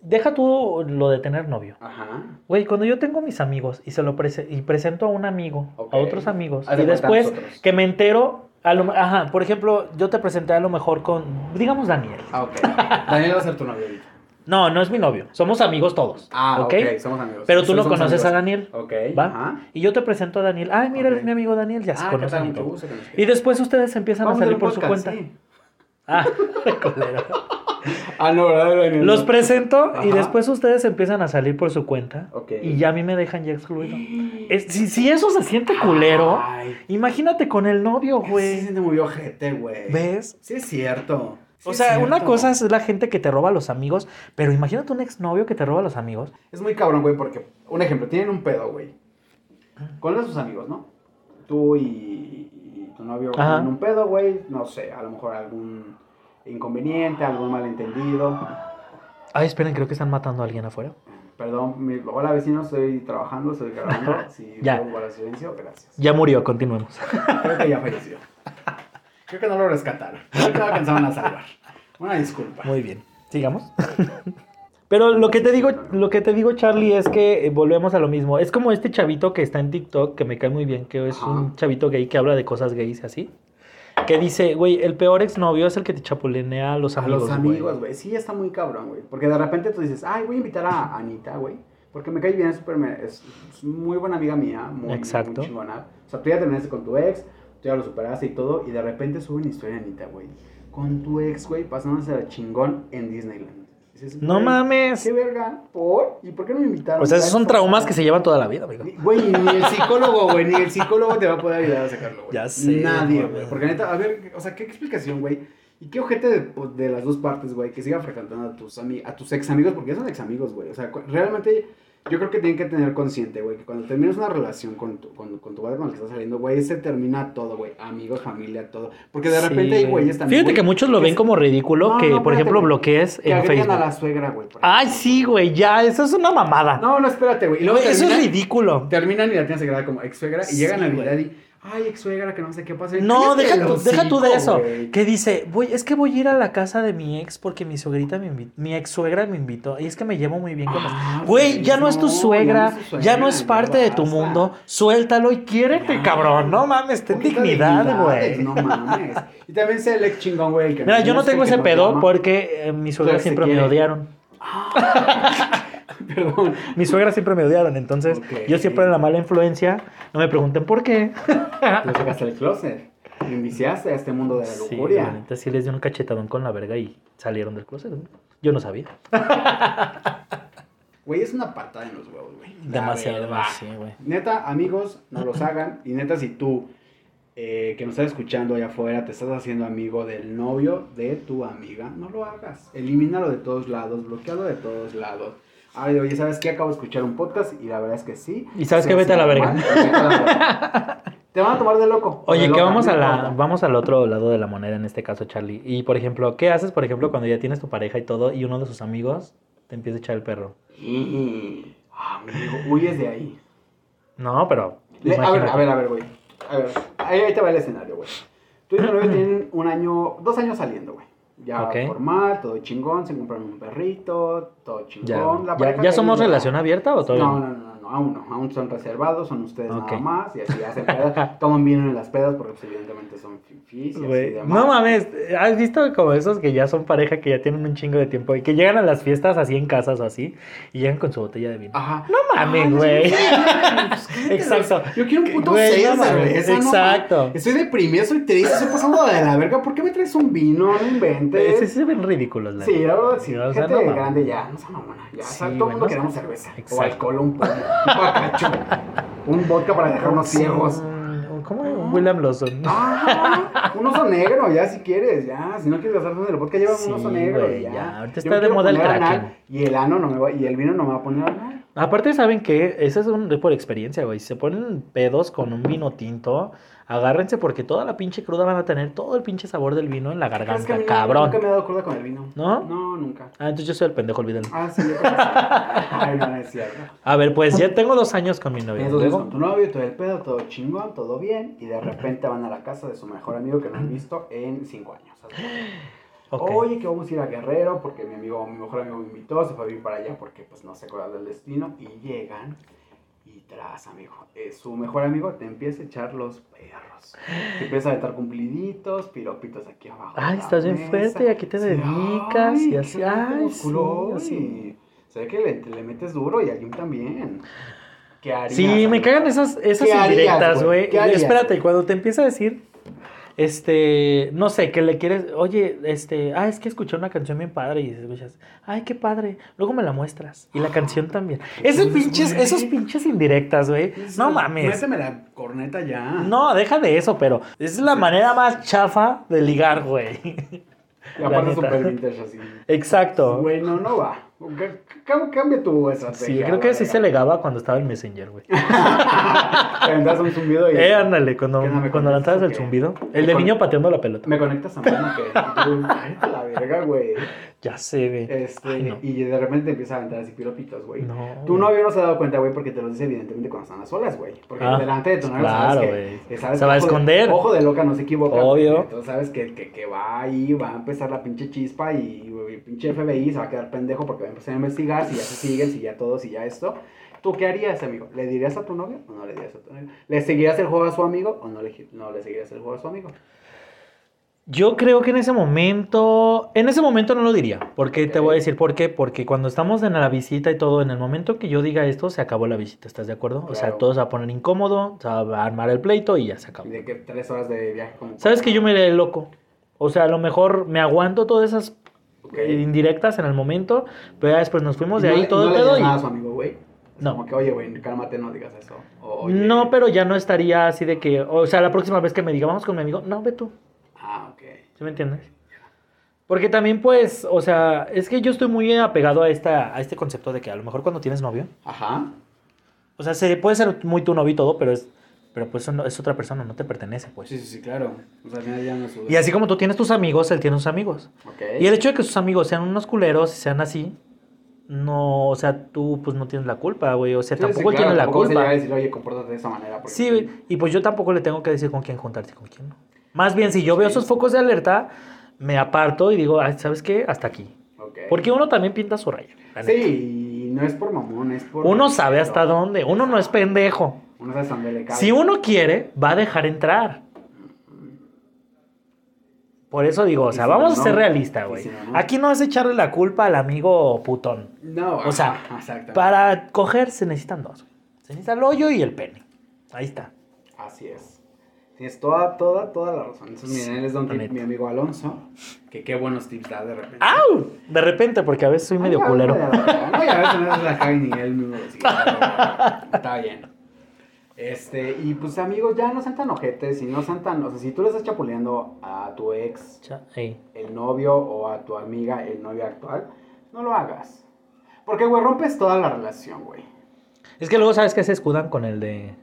deja tú lo de tener novio. Ajá. Güey, cuando yo tengo mis amigos y se lo prese- y presento a un amigo, a otros amigos, y después que me entero, a lo, ajá, por ejemplo, yo te presenté a lo mejor con, digamos Daniel. Ah, ok. Daniel va a ser tu novio ahorita. No, no es mi novio, somos amigos todos. Ah, ¿ok? ok, somos amigos. Pero tú no conoces amigos. a Daniel. Ok, ¿Va? ajá. Y yo te presento a Daniel. Ay, mira, eres mi amigo Daniel, ya se Ah, ¿qué conocen y después ustedes empiezan Vamos a salir por su cuenta. sí. Ah. *laughs* Ah, no, ¿verdad? Daniel? Los presento y después ustedes empiezan a salir por su cuenta. Ok. Y ya a mí me dejan ya excluido. *gasps* Es- si, si eso se siente culero, Ay, imagínate con el novio, Sí se güey. siente muy ojete, güey. ¿Ves? Sí es cierto. O Sí, sea, una cosa es la gente que te roba a los amigos, pero imagínate un exnovio que te roba a los amigos. Es muy cabrón, güey, porque, un ejemplo, tienen un pedo, güey. Con sus amigos, ¿no? Tú y, y tu novio Ajá. tienen un pedo, güey. No sé, a lo mejor algún inconveniente, algún malentendido. Ay, esperen, creo que están matando a alguien afuera. Perdón, mi, hola vecino, estoy trabajando, estoy grabando. *laughs* Si Ya. puedo guardar silencio, gracias. Ya murió, continuemos. Creo que ya falleció. *laughs* Creo que no lo rescataron. Creo que lo alcanzaron a salvar. Una disculpa. Muy bien, sigamos. *laughs* Pero lo que te digo, lo que te digo, Charlie, es que eh, volvemos a lo mismo. Es como este chavito que está en TikTok, que me cae muy bien, que es un chavito gay que habla de cosas gays y así. Que dice, güey, el peor exnovio es el que te chapulinea a los A amigos. los güey". amigos, güey. Sí, está muy cabrón, güey. Porque de repente tú dices, ay, voy a invitar a Anita, güey. Porque me cae bien, es, súper me- es, es muy buena amiga mía. Muy, Exacto. Muy chingona. O sea, tú ya terminaste con tu ex, tú ya lo superaste y todo. Y de repente sube una historia Anita, güey. Con tu ex, güey, pasándose a chingón en Disneyland. Dices, No mames. ¿Qué verga? ¿Por? ¿Y por qué no me invitaron? O sea, esos son traumas que se llevan toda la vida, amigo. Güey, ni el psicólogo, güey, ni el psicólogo te va a poder ayudar a sacarlo, güey. Ya sé, Nadie, güey. Porque neta, a ver, o sea, ¿qué explicación, güey? ¿Y qué ojete de, pues, de las dos partes, güey? Que siga frecuentando a tus, a tus ex amigos, porque ya son ex amigos, güey. O sea, realmente yo creo que tienen que tener consciente, güey, que cuando terminas una relación con tu, con, con tu padre con el que estás saliendo, güey, se termina todo, güey. Amigos, familia, todo. Porque de Sí, repente hay güey. güeyes también. Fíjate que muchos lo ven como ridículo No, que, no, por espérate, ejemplo, bloquees Que en Facebook. a la suegra, güey. Ay, sí, güey, ya, eso es una mamada. No, no, espérate, güey. Eso es ridículo. Terminan y la tienes agregada como ex suegra y Sí, llega güey. Navidad y, ay, ex suegra, que no sé qué pasa. No, deja tú, deja tú de eso. Que dice, voy, es que voy a ir a la casa de mi ex porque mi suegrita me invitó, mi ex suegra me invitó. Y es que me llevo muy bien con los. Ah, Güey, ya no es tu suegra, ya no es tu ya no es suegra, parte de tu mundo. Suéltalo y quiérete, Ya. cabrón. No mames, ten dignidad, güey. No mames. Y también sé el ex chingón, güey. Mira, yo no tengo ese pedo porque eh, mi suegra siempre me odiaron. *laughs* Perdón. Mi suegra siempre me odiaron, entonces yo siempre era la mala influencia. No me pregunten por qué. Lo sacaste del closet. Me inviciaste a este mundo de la Sí, lujuria. la neta sí les di un cachetadón con la verga y salieron del closet. ¿no? Yo no sabía. *laughs* Güey, es una patada en los huevos, güey. Demasiado, sí, güey. Neta, amigos, no los hagan. Y neta, si tú, eh, que nos estás escuchando allá afuera, te estás haciendo amigo del novio de tu amiga, no lo hagas. Elimínalo de todos lados, bloquealo de todos lados. Ay, oye, ¿sabes qué? Acabo de escuchar un podcast y la verdad es que sí. ¿Y sabes qué? Vete a la verga. normal, vete a la verga. *laughs* Te van a tomar de loco. o de Oye, que loca, vamos a la, vamos al otro lado de la moneda en este caso, Charlie. Y por ejemplo, ¿qué haces, por ejemplo, cuando ya tienes tu pareja y todo y uno de sus amigos te empieza a echar el perro? Ah, amigo, huyes de ahí. No, pero. Le- a ver, a ver, a ver, güey. A ver, ahí, ahí te va el escenario, güey. Tú y tu novio *clears throat* tienen un año, dos años saliendo, güey. Ya Ok. formal, todo chingón, se compran un perrito, todo Ya, chingón. La ¿Ya, pareja ya que somos relación abierta o todavía No, no, no, no, aún no, aún son reservados, son ustedes Ok. nada más, y así hacen pedas, *laughs* toman vino en las pedas porque pues, evidentemente son fifís y así Güey, demás. No mames, ¿has visto como esos que ya son pareja que ya tienen un chingo de tiempo y que llegan a las fiestas así en casas o así y llegan con su botella de vino? Ajá. No mames, güey. Exacto. Yo quiero un puto seis no de cerveza, exacto. Estoy deprimido, soy triste, estoy pasando de la verga. ¿Por qué me traes un vino? No inventes. Sí, se ven ridículos, la Sí, la verdad, sí. o sea, Gente no grande ya, no se mamona. Ya, Sí, o sea, todo el mundo queremos cerveza. O alcohol, un pomo, un bacacho, un vodka para dejarnos Sí, ciegos. ¿Cómo? Un William Lawson. Ah, un oso negro, ya si quieres, ya. Si no quieres gastarte en el vodka, lleva Sí, un oso negro. güey, ya. ya, ahorita Yo está de moda el Kraken. Y el ano no me va, y el vino no me va a poner anal. Aparte, ¿saben qué? Eso es un, por experiencia, güey. Si se ponen pedos con un vino tinto, agárrense porque toda la pinche cruda van a tener todo el pinche sabor del vino en la Pero es que garganta, no- cabrón. Nunca me he dado cruda con el vino. ¿No? No, nunca. Ah, entonces yo soy el pendejo, olvídenlo. Ah, sí, yo. Ay, no, no es cierto. A ver, pues ya tengo dos años con mi novia. Entonces Luego- con tu novio, todo el pedo, todo chingón, todo bien, y de repente van a la casa de su mejor amigo que no han visto en cinco años. Oye, que vamos a ir a Guerrero porque mi amigo, mi mejor amigo me invitó, se fue a vivir para allá porque pues no se acuerda del destino, y llegan, tras, amigo, eh, su mejor amigo te empieza a echar los perros. Te empieza a aventar cumpliditos, piropitos aquí abajo. Ay, estás bien fuerte, ¿y a qué te Sí, dedicas? ay, Y así, ay, sí, y Se ve que le, le metes duro y a Jim también. ¿Qué harías? Sí, me cagan esas, esas ¿Qué harías, indirectas, güey? Espérate, cuando te empieza a decir, este, no sé, que le quieres, oye, este, ah, es que escuché una canción bien padre y escuchas, ay, qué padre, luego me la muestras. Y la canción también. Esos pinches, güey. esos pinches indirectas, güey. No mames. Méteme la corneta ya. No, deja de eso, pero es la manera más chafa de ligar, güey. Y La aparte neta. super vintage así. Exacto. Güey, no, no va. Cambia tu estrategia. Sí, creo que sí se legaba cuando estaba el Messenger, güey. *laughs* Aventas un zumbido y... Eh, ándale, cuando, ¿Qué onda, me cuando lanzabas el zumbido. El de con- niño pateando la pelota. Me conectas a mano que... *laughs* cállate la verga, güey. Ya sé, güey. Este, Ay, no. y de repente te empieza a aventar así piropitos, güey. No. Tu novio no se ha dado cuenta, güey, porque te lo dice evidentemente cuando están a solas, güey. Porque Ah, delante de tu novio claro, sabes que, que sabes Se va a ojo de- esconder. ojo de loca no se equivoca. Obvio. Entonces sabes que, que, que va ahí, va a empezar la pinche chispa y el pinche FBI se va a quedar pendejo porque va a empezar a investigar si ya se siguen, si ya todo, si ya esto. ¿Tú qué harías, amigo? ¿Le dirías a tu novio o no le dirías a tu novio? ¿Le seguirías el juego a su amigo o no le, no le seguirías el juego a su amigo? Yo creo que en ese momento, en ese momento no lo diría, porque te Ok. voy a decir por qué, porque cuando estamos en la visita y todo, en el momento que yo diga esto, se acabó la visita, ¿estás de acuerdo? O sea, Claro. todo se va a poner incómodo, se va a armar el pleito y ya se acabó. Y de que tres horas de viaje como... ¿Sabes que yo me iré loco? O sea, a lo mejor me aguanto todas esas eh, indirectas en el momento, pero ya después nos fuimos de no ahí todo no el pedo y... nada a su amigo, güey. No. Como que, oye, güey, cálmate, no digas eso. O, No, pero ya no estaría así de que, o sea, la próxima vez que me diga, vamos con mi amigo, no, ve tú. ¿Sí me entiendes? Porque también, pues, o sea, es que yo estoy muy apegado a, esta, a este concepto de que a lo mejor cuando tienes novio, Ajá. o sea, se, puede ser muy tu novio y todo, pero es, pero pues no- es otra persona, no te pertenece, pues. Sí, sí, sí, claro. O sea, ya, no es Y así como tú tienes tus amigos, él tiene sus amigos. Ok. Y el hecho de que sus amigos sean unos culeros y sean así, no, o sea, tú pues no tienes la culpa, güey. O sea, Sí, sí, tampoco él tiene la tampoco se llega culpa. a decir, oye, de esa manera. porque- Sí, y pues yo tampoco le tengo que decir con quién juntarse y con quién no. Más bien, si yo veo esos focos de alerta, me aparto y digo, "Ay, ¿sabes qué? Hasta aquí. Porque uno también pinta su raya. Sí, y no es por mamón, es por... Uno sabe hasta dónde. Uno no es pendejo. Uno sabe dónde le cabe. Si uno quiere, va a dejar entrar. Por eso digo, o sea, si vamos no, a ser realistas, güey. si no, no. Aquí no es echarle la culpa al amigo putón. No, O sea, ajá. Para coger se necesitan dos. Se necesita el hoyo y el pene. Ahí está. Así es. Tienes toda, toda, toda la razón. Entonces, miren, él es don mi amigo Alonso, que qué buenos tips da de repente. ¡Au! De repente, porque a veces soy medio culero. No, y a veces no se la y ni él mismo. Está bien. Este, y pues amigos, ya no sean tan ojetes y no sean tan, o sea, si tú le estás chapuleando a tu ex, Cha- el novio, o a tu amiga, el novio actual, no lo hagas. Porque, güey, rompes toda la relación, güey. Es que luego sabes que se escudan con el de.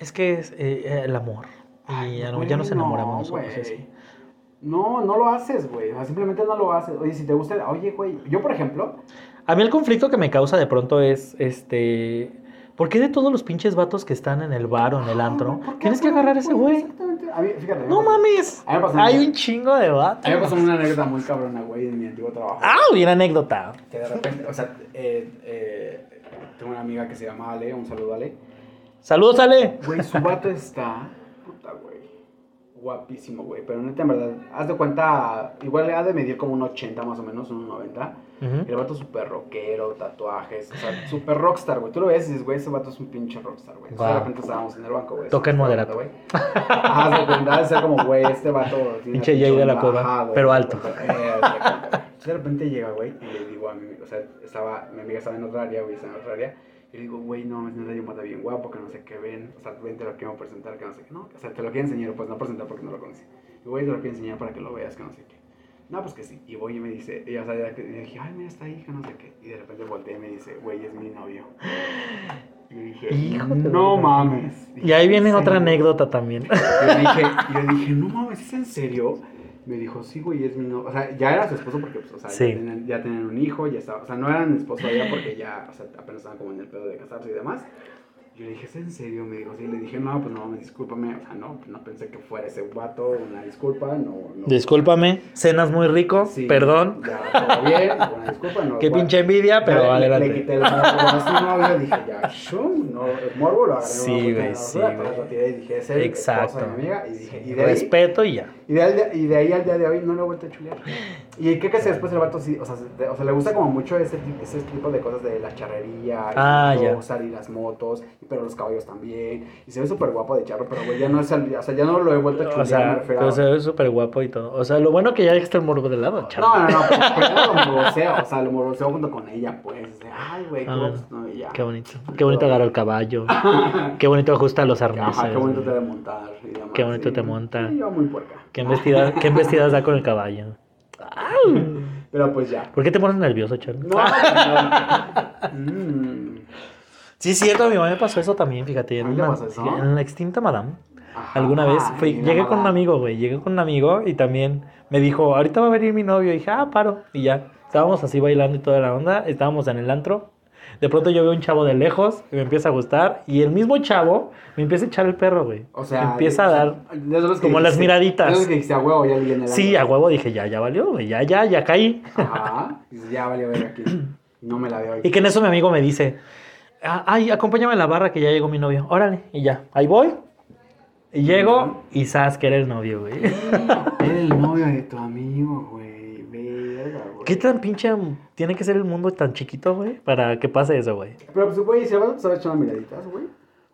Es que es eh, el amor. Ay, ya no, güey, ya nos enamoramos nosotros. así. No, no lo haces, güey. O sea, simplemente no lo haces. Oye, si te gusta, oye, güey, yo por ejemplo, A mí el conflicto que me causa de pronto es este. ¿Por qué de todos los pinches vatos que están en el bar o en el antro ¿por qué, tienes que agarrar a ese güey? Exactamente. A mí, fíjate. No mames. A mí me pasó Hay una- un chingo de vatos. A mí me pasó una anécdota muy cabrona, güey, en mi antiguo trabajo. ¡Ah! Bien anécdota. Que de repente, o sea, eh, eh, tengo una amiga que se llama Ale, un saludo Ale. Saludos, Ale. Güey, su vato está, guapísimo, güey. Pero neta, en verdad, haz de cuenta, igual le ha de medir como un 80 más o menos, un 90. Ujú. El vato súper rockero, tatuajes, o sea, súper rockstar, güey. Tú lo ves y dices, güey, ese vato es un pinche rockstar, güey. Wow. de repente estábamos en el banco, güey. Toca en moderato. güey. Haz de cuenta, de ser como, güey, este vato. Pinche Jay de la cueva, pero alto. Eh, de repente llega, güey, y le digo a mi amigo, o sea, estaba, mi amiga estaba en otra área, güey, estaba en otra área. Y le digo, güey, no, es neta, yo mata bien guapo, que no sé qué ven. O sea, ven, te lo quiero presentar, que no sé qué. No, o sea, te lo quiero enseñar, pues no presentar porque no lo conocí. Y güey, te lo quiero enseñar para que lo veas, que no sé qué. No, pues que sí. Y voy y me dice, y, o sea, y dije, ay, mira, está ahí, que no sé qué. Y de repente volteé y me dice, güey, es mi novio. Y dije, Hijo de no mames. Y ahí viene ¿En otra anécdota también. Yo dije, yo dije, no mames, ¿es en serio? Me dijo, sí, güey, es mi novio. O sea, ya era su esposo porque, pues, o sea, Sí. ya, tenían, ya tenían un hijo, ya estaba. O sea, no eran esposo ya porque ya, o sea, apenas estaban como en el pedo de casarse y demás. Yo le dije, ¿es en serio? Me dijo, sí. Le dije, no, pues no discúlpame. O sea, no, no pensé que fuera ese vato, una disculpa, no. no Discúlpame, cenas muy rico, Sí, perdón. Ya, todo bien, una disculpa, no. *laughs* Qué igual. pinche envidia, pero Ya le- adelante. Le quité el morbo a su novio, dije, ya, shum, no, el morbo lo agarré. Sí, güey, sí, basura, güey. lo tiré y dije, es el Exacto. esposo de mi amiga. Y dije, y de ahí, Respeto y ya. Y de, ahí, y de ahí al día de hoy no lo he vuelto a chulear. Y qué que hace después el vato sí, o sea, se- o sea, le gusta como mucho ese, ese tipo de cosas de la charrería, Ah, y y las motos, pero los caballos también. Y se ve súper guapo de charro, pero güey, ya no es el, o sea, ya no lo he vuelto a chulear, O sea, pero se ve súper guapo y todo. O sea, lo bueno que ya dejaste el morbo de lado, chaval. No, no, no, pero, pero lo morboseo, o sea, lo morboseo junto con ella, pues. de, Ay, güey, qué Ah, guapo, no, y ya. Qué bonito. Qué bonito agarra el caballo. Qué bonito ajusta los arneses. Ajá, qué bonito te de montar y demás. Qué bonito sí. te monta. Sí, yo muy puerca. Qué embestidas, qué embestidas da con el caballo. Pero pues ya. ¿Por qué te pones nervioso, Charlie? No, no. Mm. Sí, es cierto, a mi mamá me pasó eso también, fíjate. En, ¿A mí te una- pasó eso? en la extinta Madame. Ajá. Alguna vez fui, llegué con un amigo, güey. Llegué con un amigo y también me dijo, ahorita va a venir mi novio. Y dije, ah, paro. Y ya. Estábamos así bailando y toda la onda. Estábamos en el antro. De pronto yo veo un chavo de lejos y me empieza a gustar. Y el mismo chavo me empieza a echar el perro, güey. O sea, Me empieza a dar. que como las miraditas. que a huevo, ya viene el Sí, a huevo dije, ya, ya valió, güey. Ya, ya, ya caí. Ajá. *laughs* Ya valió ver aquí. No me la veo Y que en eso mi amigo me dice, "Ah, ay, acompáñame a la barra que ya llegó mi novio. Órale, y ya, ahí voy. Y llego y sabes que era el novio, güey. Era el novio de tu amigo, güey. Güey. ¿Qué tan pinche tiene que ser el mundo tan chiquito, güey? Para que pase eso, güey. Pero pues, güey, vato te sabe echar unas miraditas, güey.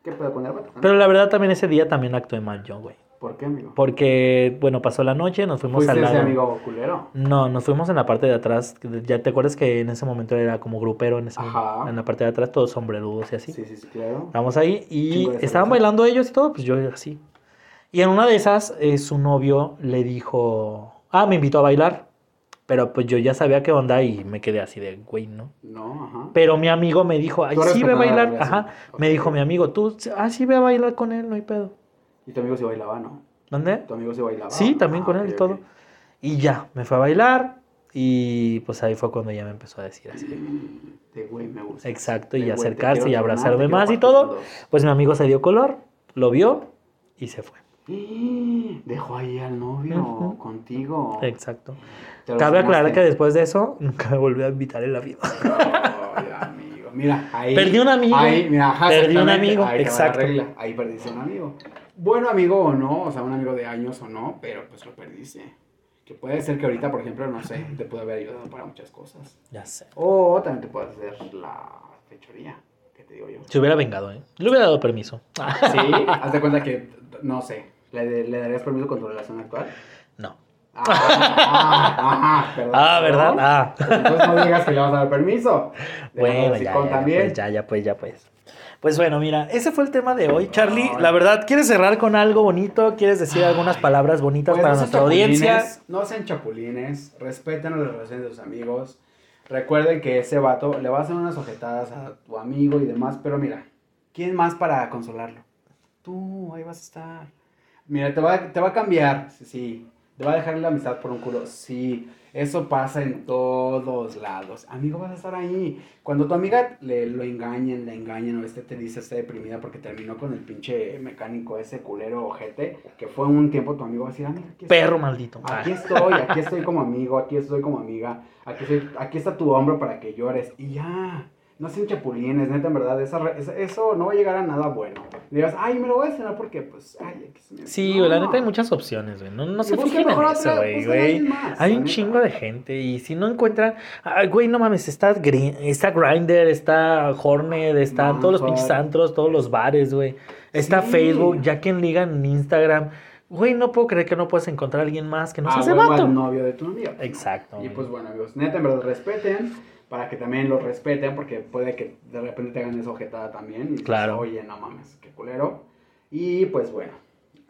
¿Qué puede poner vato? Pero la verdad también ese día también actué mal yo, güey. ¿Por qué, amigo? Porque, bueno, pasó la noche, nos fuimos ¿Fuiste al ese lado. amigo culero? No, nos fuimos en la parte de atrás. Ya te acuerdas que en ese momento era como grupero en ese Ajá. En la parte de atrás, todos sombrerudos y así. Sí, sí, sí, claro. Estábamos ahí y estaban bailando ellos y todo, pues yo así. Y en una de esas, eh, su novio le dijo, ah, me invitó a bailar. Pero pues yo ya sabía qué onda y me quedé así de, güey, ¿no? No, ajá. Pero mi amigo me dijo, ay, sí, ve a bailar. Ajá. Me dijo mi amigo, tú, ah, sí, ve a bailar con él, no hay pedo. Y tu amigo se bailaba, ¿no? ¿Dónde? Tu amigo se bailaba. Sí, también Ah, con ok, él y todo. Y ya, me fue a bailar y pues ahí fue cuando ya me empezó a decir así. De güey, me gusta. Exacto, y De acercarse y abrazarme más y todo. Pues mi amigo se dio color, lo vio y se fue. *gasps* Dejó ahí al novio contigo. Exacto. Cabe aclarar que después de eso *laughs* nunca me volvió a invitar en la vida. Amigo. Mira, ahí. Perdí un amigo. Ahí, mira, ajá, Perdí un amigo, ahí exacto. regla, Ahí perdiste un amigo. Bueno amigo o no, o sea, un amigo de años o no, pero pues lo perdiste. Que puede ser que ahorita, por ejemplo, no sé, te puede haber ayudado para muchas cosas. Ya sé. O también te puede hacer la fechoría, que te digo yo. Se hubiera vengado, ¿eh? Le hubiera dado permiso. Sí, haz de cuenta que, no sé, ¿le, le darías permiso con tu relación actual? Ah, ah, ah, perdón. Ah, ¿verdad? Ah. Pues entonces no digas que le vas a dar permiso. Bueno, ya, ya, también. pues, ya, ya, pues, ya, pues. Pues bueno, mira, ese fue el tema de hoy. Charlie, la verdad, ¿quieres cerrar con algo bonito? ¿Quieres decir algunas palabras bonitas Pues para no nuestra audiencia? No sean chapulines, respeten las relaciones de sus amigos. Recuerden que ese vato le va a hacer unas ojetadas a tu amigo y demás, pero mira, ¿quién más para consolarlo? Tú, ahí vas a estar. Mira, te va, te va a cambiar, sí, sí. Te va a dejar la amistad por un culo, sí. Eso pasa en todos lados. Amigo, vas a estar ahí. Cuando tu amiga le lo engañen, le engañen, o este te dice está deprimida porque terminó con el pinche mecánico ese culero ojete, que fue un tiempo tu amigo va a decir, amiga, aquí estoy. Perro maldito. Aquí estoy, aquí *laughs* estoy como amigo, aquí estoy como amiga, aquí, estoy- aquí está tu hombro para que llores. Y ya, no sean chapulines, neta, en verdad, esa esa- eso no va a llegar a nada bueno. Digas, ay, me lo voy a cenar porque, pues, ay, me... Sí, No. la neta hay muchas opciones, güey. No, no se fijen en eso, güey, güey. Hay un neta. chingo de gente y si no encuentran... Ay, güey, no mames, está, Gri- está Grindr, está Hornet, están todos los pinches antros, todos los bares, güey. Está Sí. Facebook, ya quien liga en Instagram. Güey, no puedo creer que no puedes encontrar a alguien más que no sea Ah, ese huevo vato. novio de tu amiga. Exacto. Y güey. pues bueno, amigos, neta, en verdad, respeten, para que también lo respeten, porque puede que de repente te hagan esa ojetada también. Y dices, Claro. Oye, no mames, qué culero. Y pues bueno,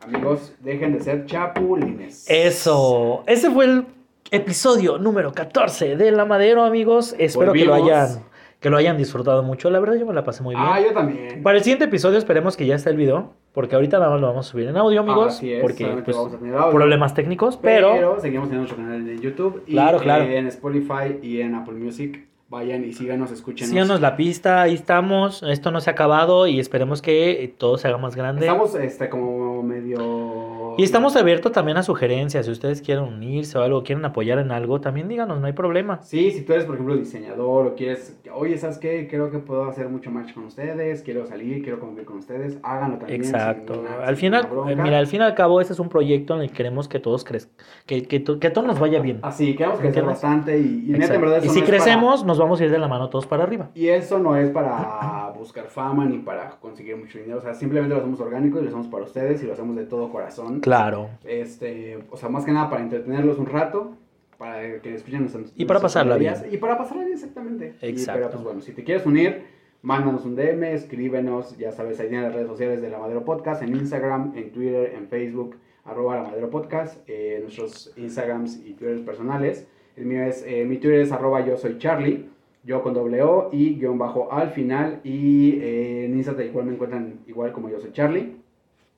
amigos, dejen de ser chapulines. Eso. Ese fue el episodio número 14 de La Madero, amigos. Espero que lo Volvimos. hayan que lo hayan disfrutado mucho. La verdad yo me la pasé muy bien. Ah, yo también. Para el siguiente episodio esperemos que ya esté el video, porque ahorita nada más lo vamos a subir en audio, amigos, Así es, porque pues, vamos a tener audio. problemas técnicos, pero, Pero seguimos teniendo nuestro canal en YouTube. Y Claro, claro. en Spotify y en Apple Music. Vayan y síganos, escúchenos. síganos la pista, ahí estamos, esto no se ha acabado y esperemos que todo se haga más grande. Estamos este, como medio... Y estamos abiertos también a sugerencias, si ustedes quieren unirse o algo, quieren apoyar en algo, también díganos, no hay problema. Sí, si tú eres, por ejemplo, diseñador o quieres, oye, ¿sabes qué? Creo que puedo hacer mucho match con ustedes, quiero salir, quiero convivir con ustedes, háganlo también. Exacto. ninguna- Al final, eh, mira, al fin y al cabo, este es un proyecto en el que queremos que todos crezcan, que, que, que a todos nos vaya bien. Así, queremos crecer bastante y, y neta, en verdad, y si no es para- crecemos, nos vamos a ir de la mano todos para arriba. Y eso no es para *clears throat* buscar fama ni para conseguir mucho dinero, o sea, simplemente lo hacemos orgánico y lo hacemos para ustedes y lo hacemos de todo corazón. Claro. Este, o sea, más que nada para entretenerlos un rato, para que escuchen nuestras Y para pasarla bien. Y para pasarla bien, exactamente. Y, Exacto. pero pues bueno, si te quieres unir, mándanos un DM, escríbenos, ya sabes, ahí tienen las redes sociales de La Madero Podcast, en Instagram, en Twitter, en Facebook. arroba la madero podcast, eh, nuestros Instagrams y Twitter personales. El mío es, eh, mi Twitter es arroba yo soy Charlie, yo con doble O y guion bajo al final. Y eh, en Instagram igual me encuentran igual como yo soy Charlie.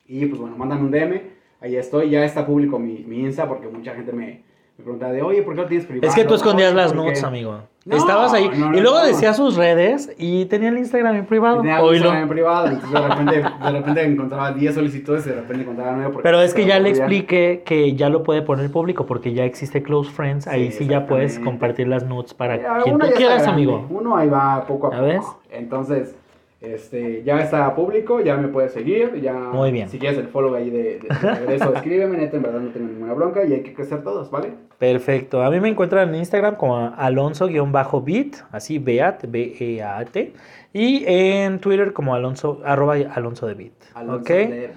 Y pues bueno, mándame un DM, ahí estoy, ya está público mi, mi Insta porque mucha gente me, me pregunta de, oye, ¿por qué lo tienes privado? Es que tú escondías las ¿por qué?". notes, amigo. No, Estabas ahí. no, no, y luego decía sus redes y tenía el Instagram en privado. Tenía Oílo. Instagram en privado, entonces de repente, de repente encontraba 10 solicitudes y de repente encontraba 9 porque Pero es que ya le expliqué que ya lo puede poner público porque ya existe Close Friends. Ahí sí, Sí, ya puedes compartir las notes para Ya, quien tú quieras, grande, amigo. Uno ahí va poco a ¿Ya poco. ves? Entonces, este, ya está público, ya me puedes seguir, ya... Muy bien. Si quieres el follow ahí de, de, de regreso, *laughs* escríbeme, neta, en verdad no tengo ninguna bronca y hay que crecer todos, ¿vale? Perfecto. A mí me encuentran en Instagram como alonso-bit, así beat, B-E-A-T. Y en Twitter como alonso, arroba alonso de bit. Alonso ¿Ok? de-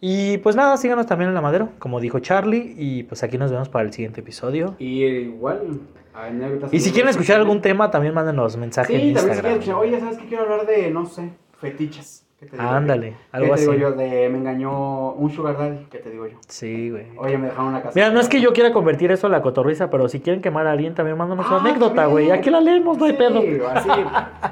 Y pues nada, síganos también en la madero, como dijo Charlie. Y pues aquí nos vemos para el siguiente episodio. Y igual, anécdotas... Y si quieren escuchar algún tema, también mándenos mensaje Sí, en también si quieren Instagram. escuchar, oye, ¿sabes qué quiero hablar de, no sé, fetiches? ¿Qué te digo Ándale, yo? algo ¿Qué te digo así. yo? De me engañó un sugar daddy, ¿qué te digo yo? Sí, güey. Oye, me dejaron una casa. Mira, no es que yo quiera convertir eso a la cotorriza, pero si quieren quemar a alguien, también mándanos su Ah, anécdota, güey. Aquí la leemos, no hay Sí, pedo. así,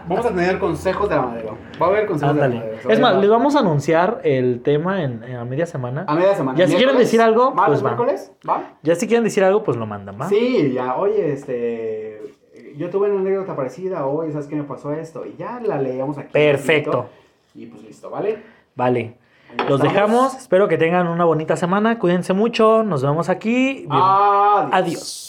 vamos a tener consejos de la madero. Va a haber consejos de la madero. Es más, les vamos a anunciar el tema en, en a media semana. A media semana. Ya si quieren decir algo, ¿Martes, pues miércoles? ¿Va? Ya si quieren decir algo, pues lo mandan, ¿va? Sí, ya, oye, este. Yo tuve una anécdota parecida, oye, ¿sabes qué me pasó esto? Y ya la leíamos aquí. Perfecto. Y pues listo, ¿vale? Vale. Los dejamos. Espero que tengan una bonita semana. Cuídense mucho. Nos vemos aquí. Bien- Adiós. Adiós.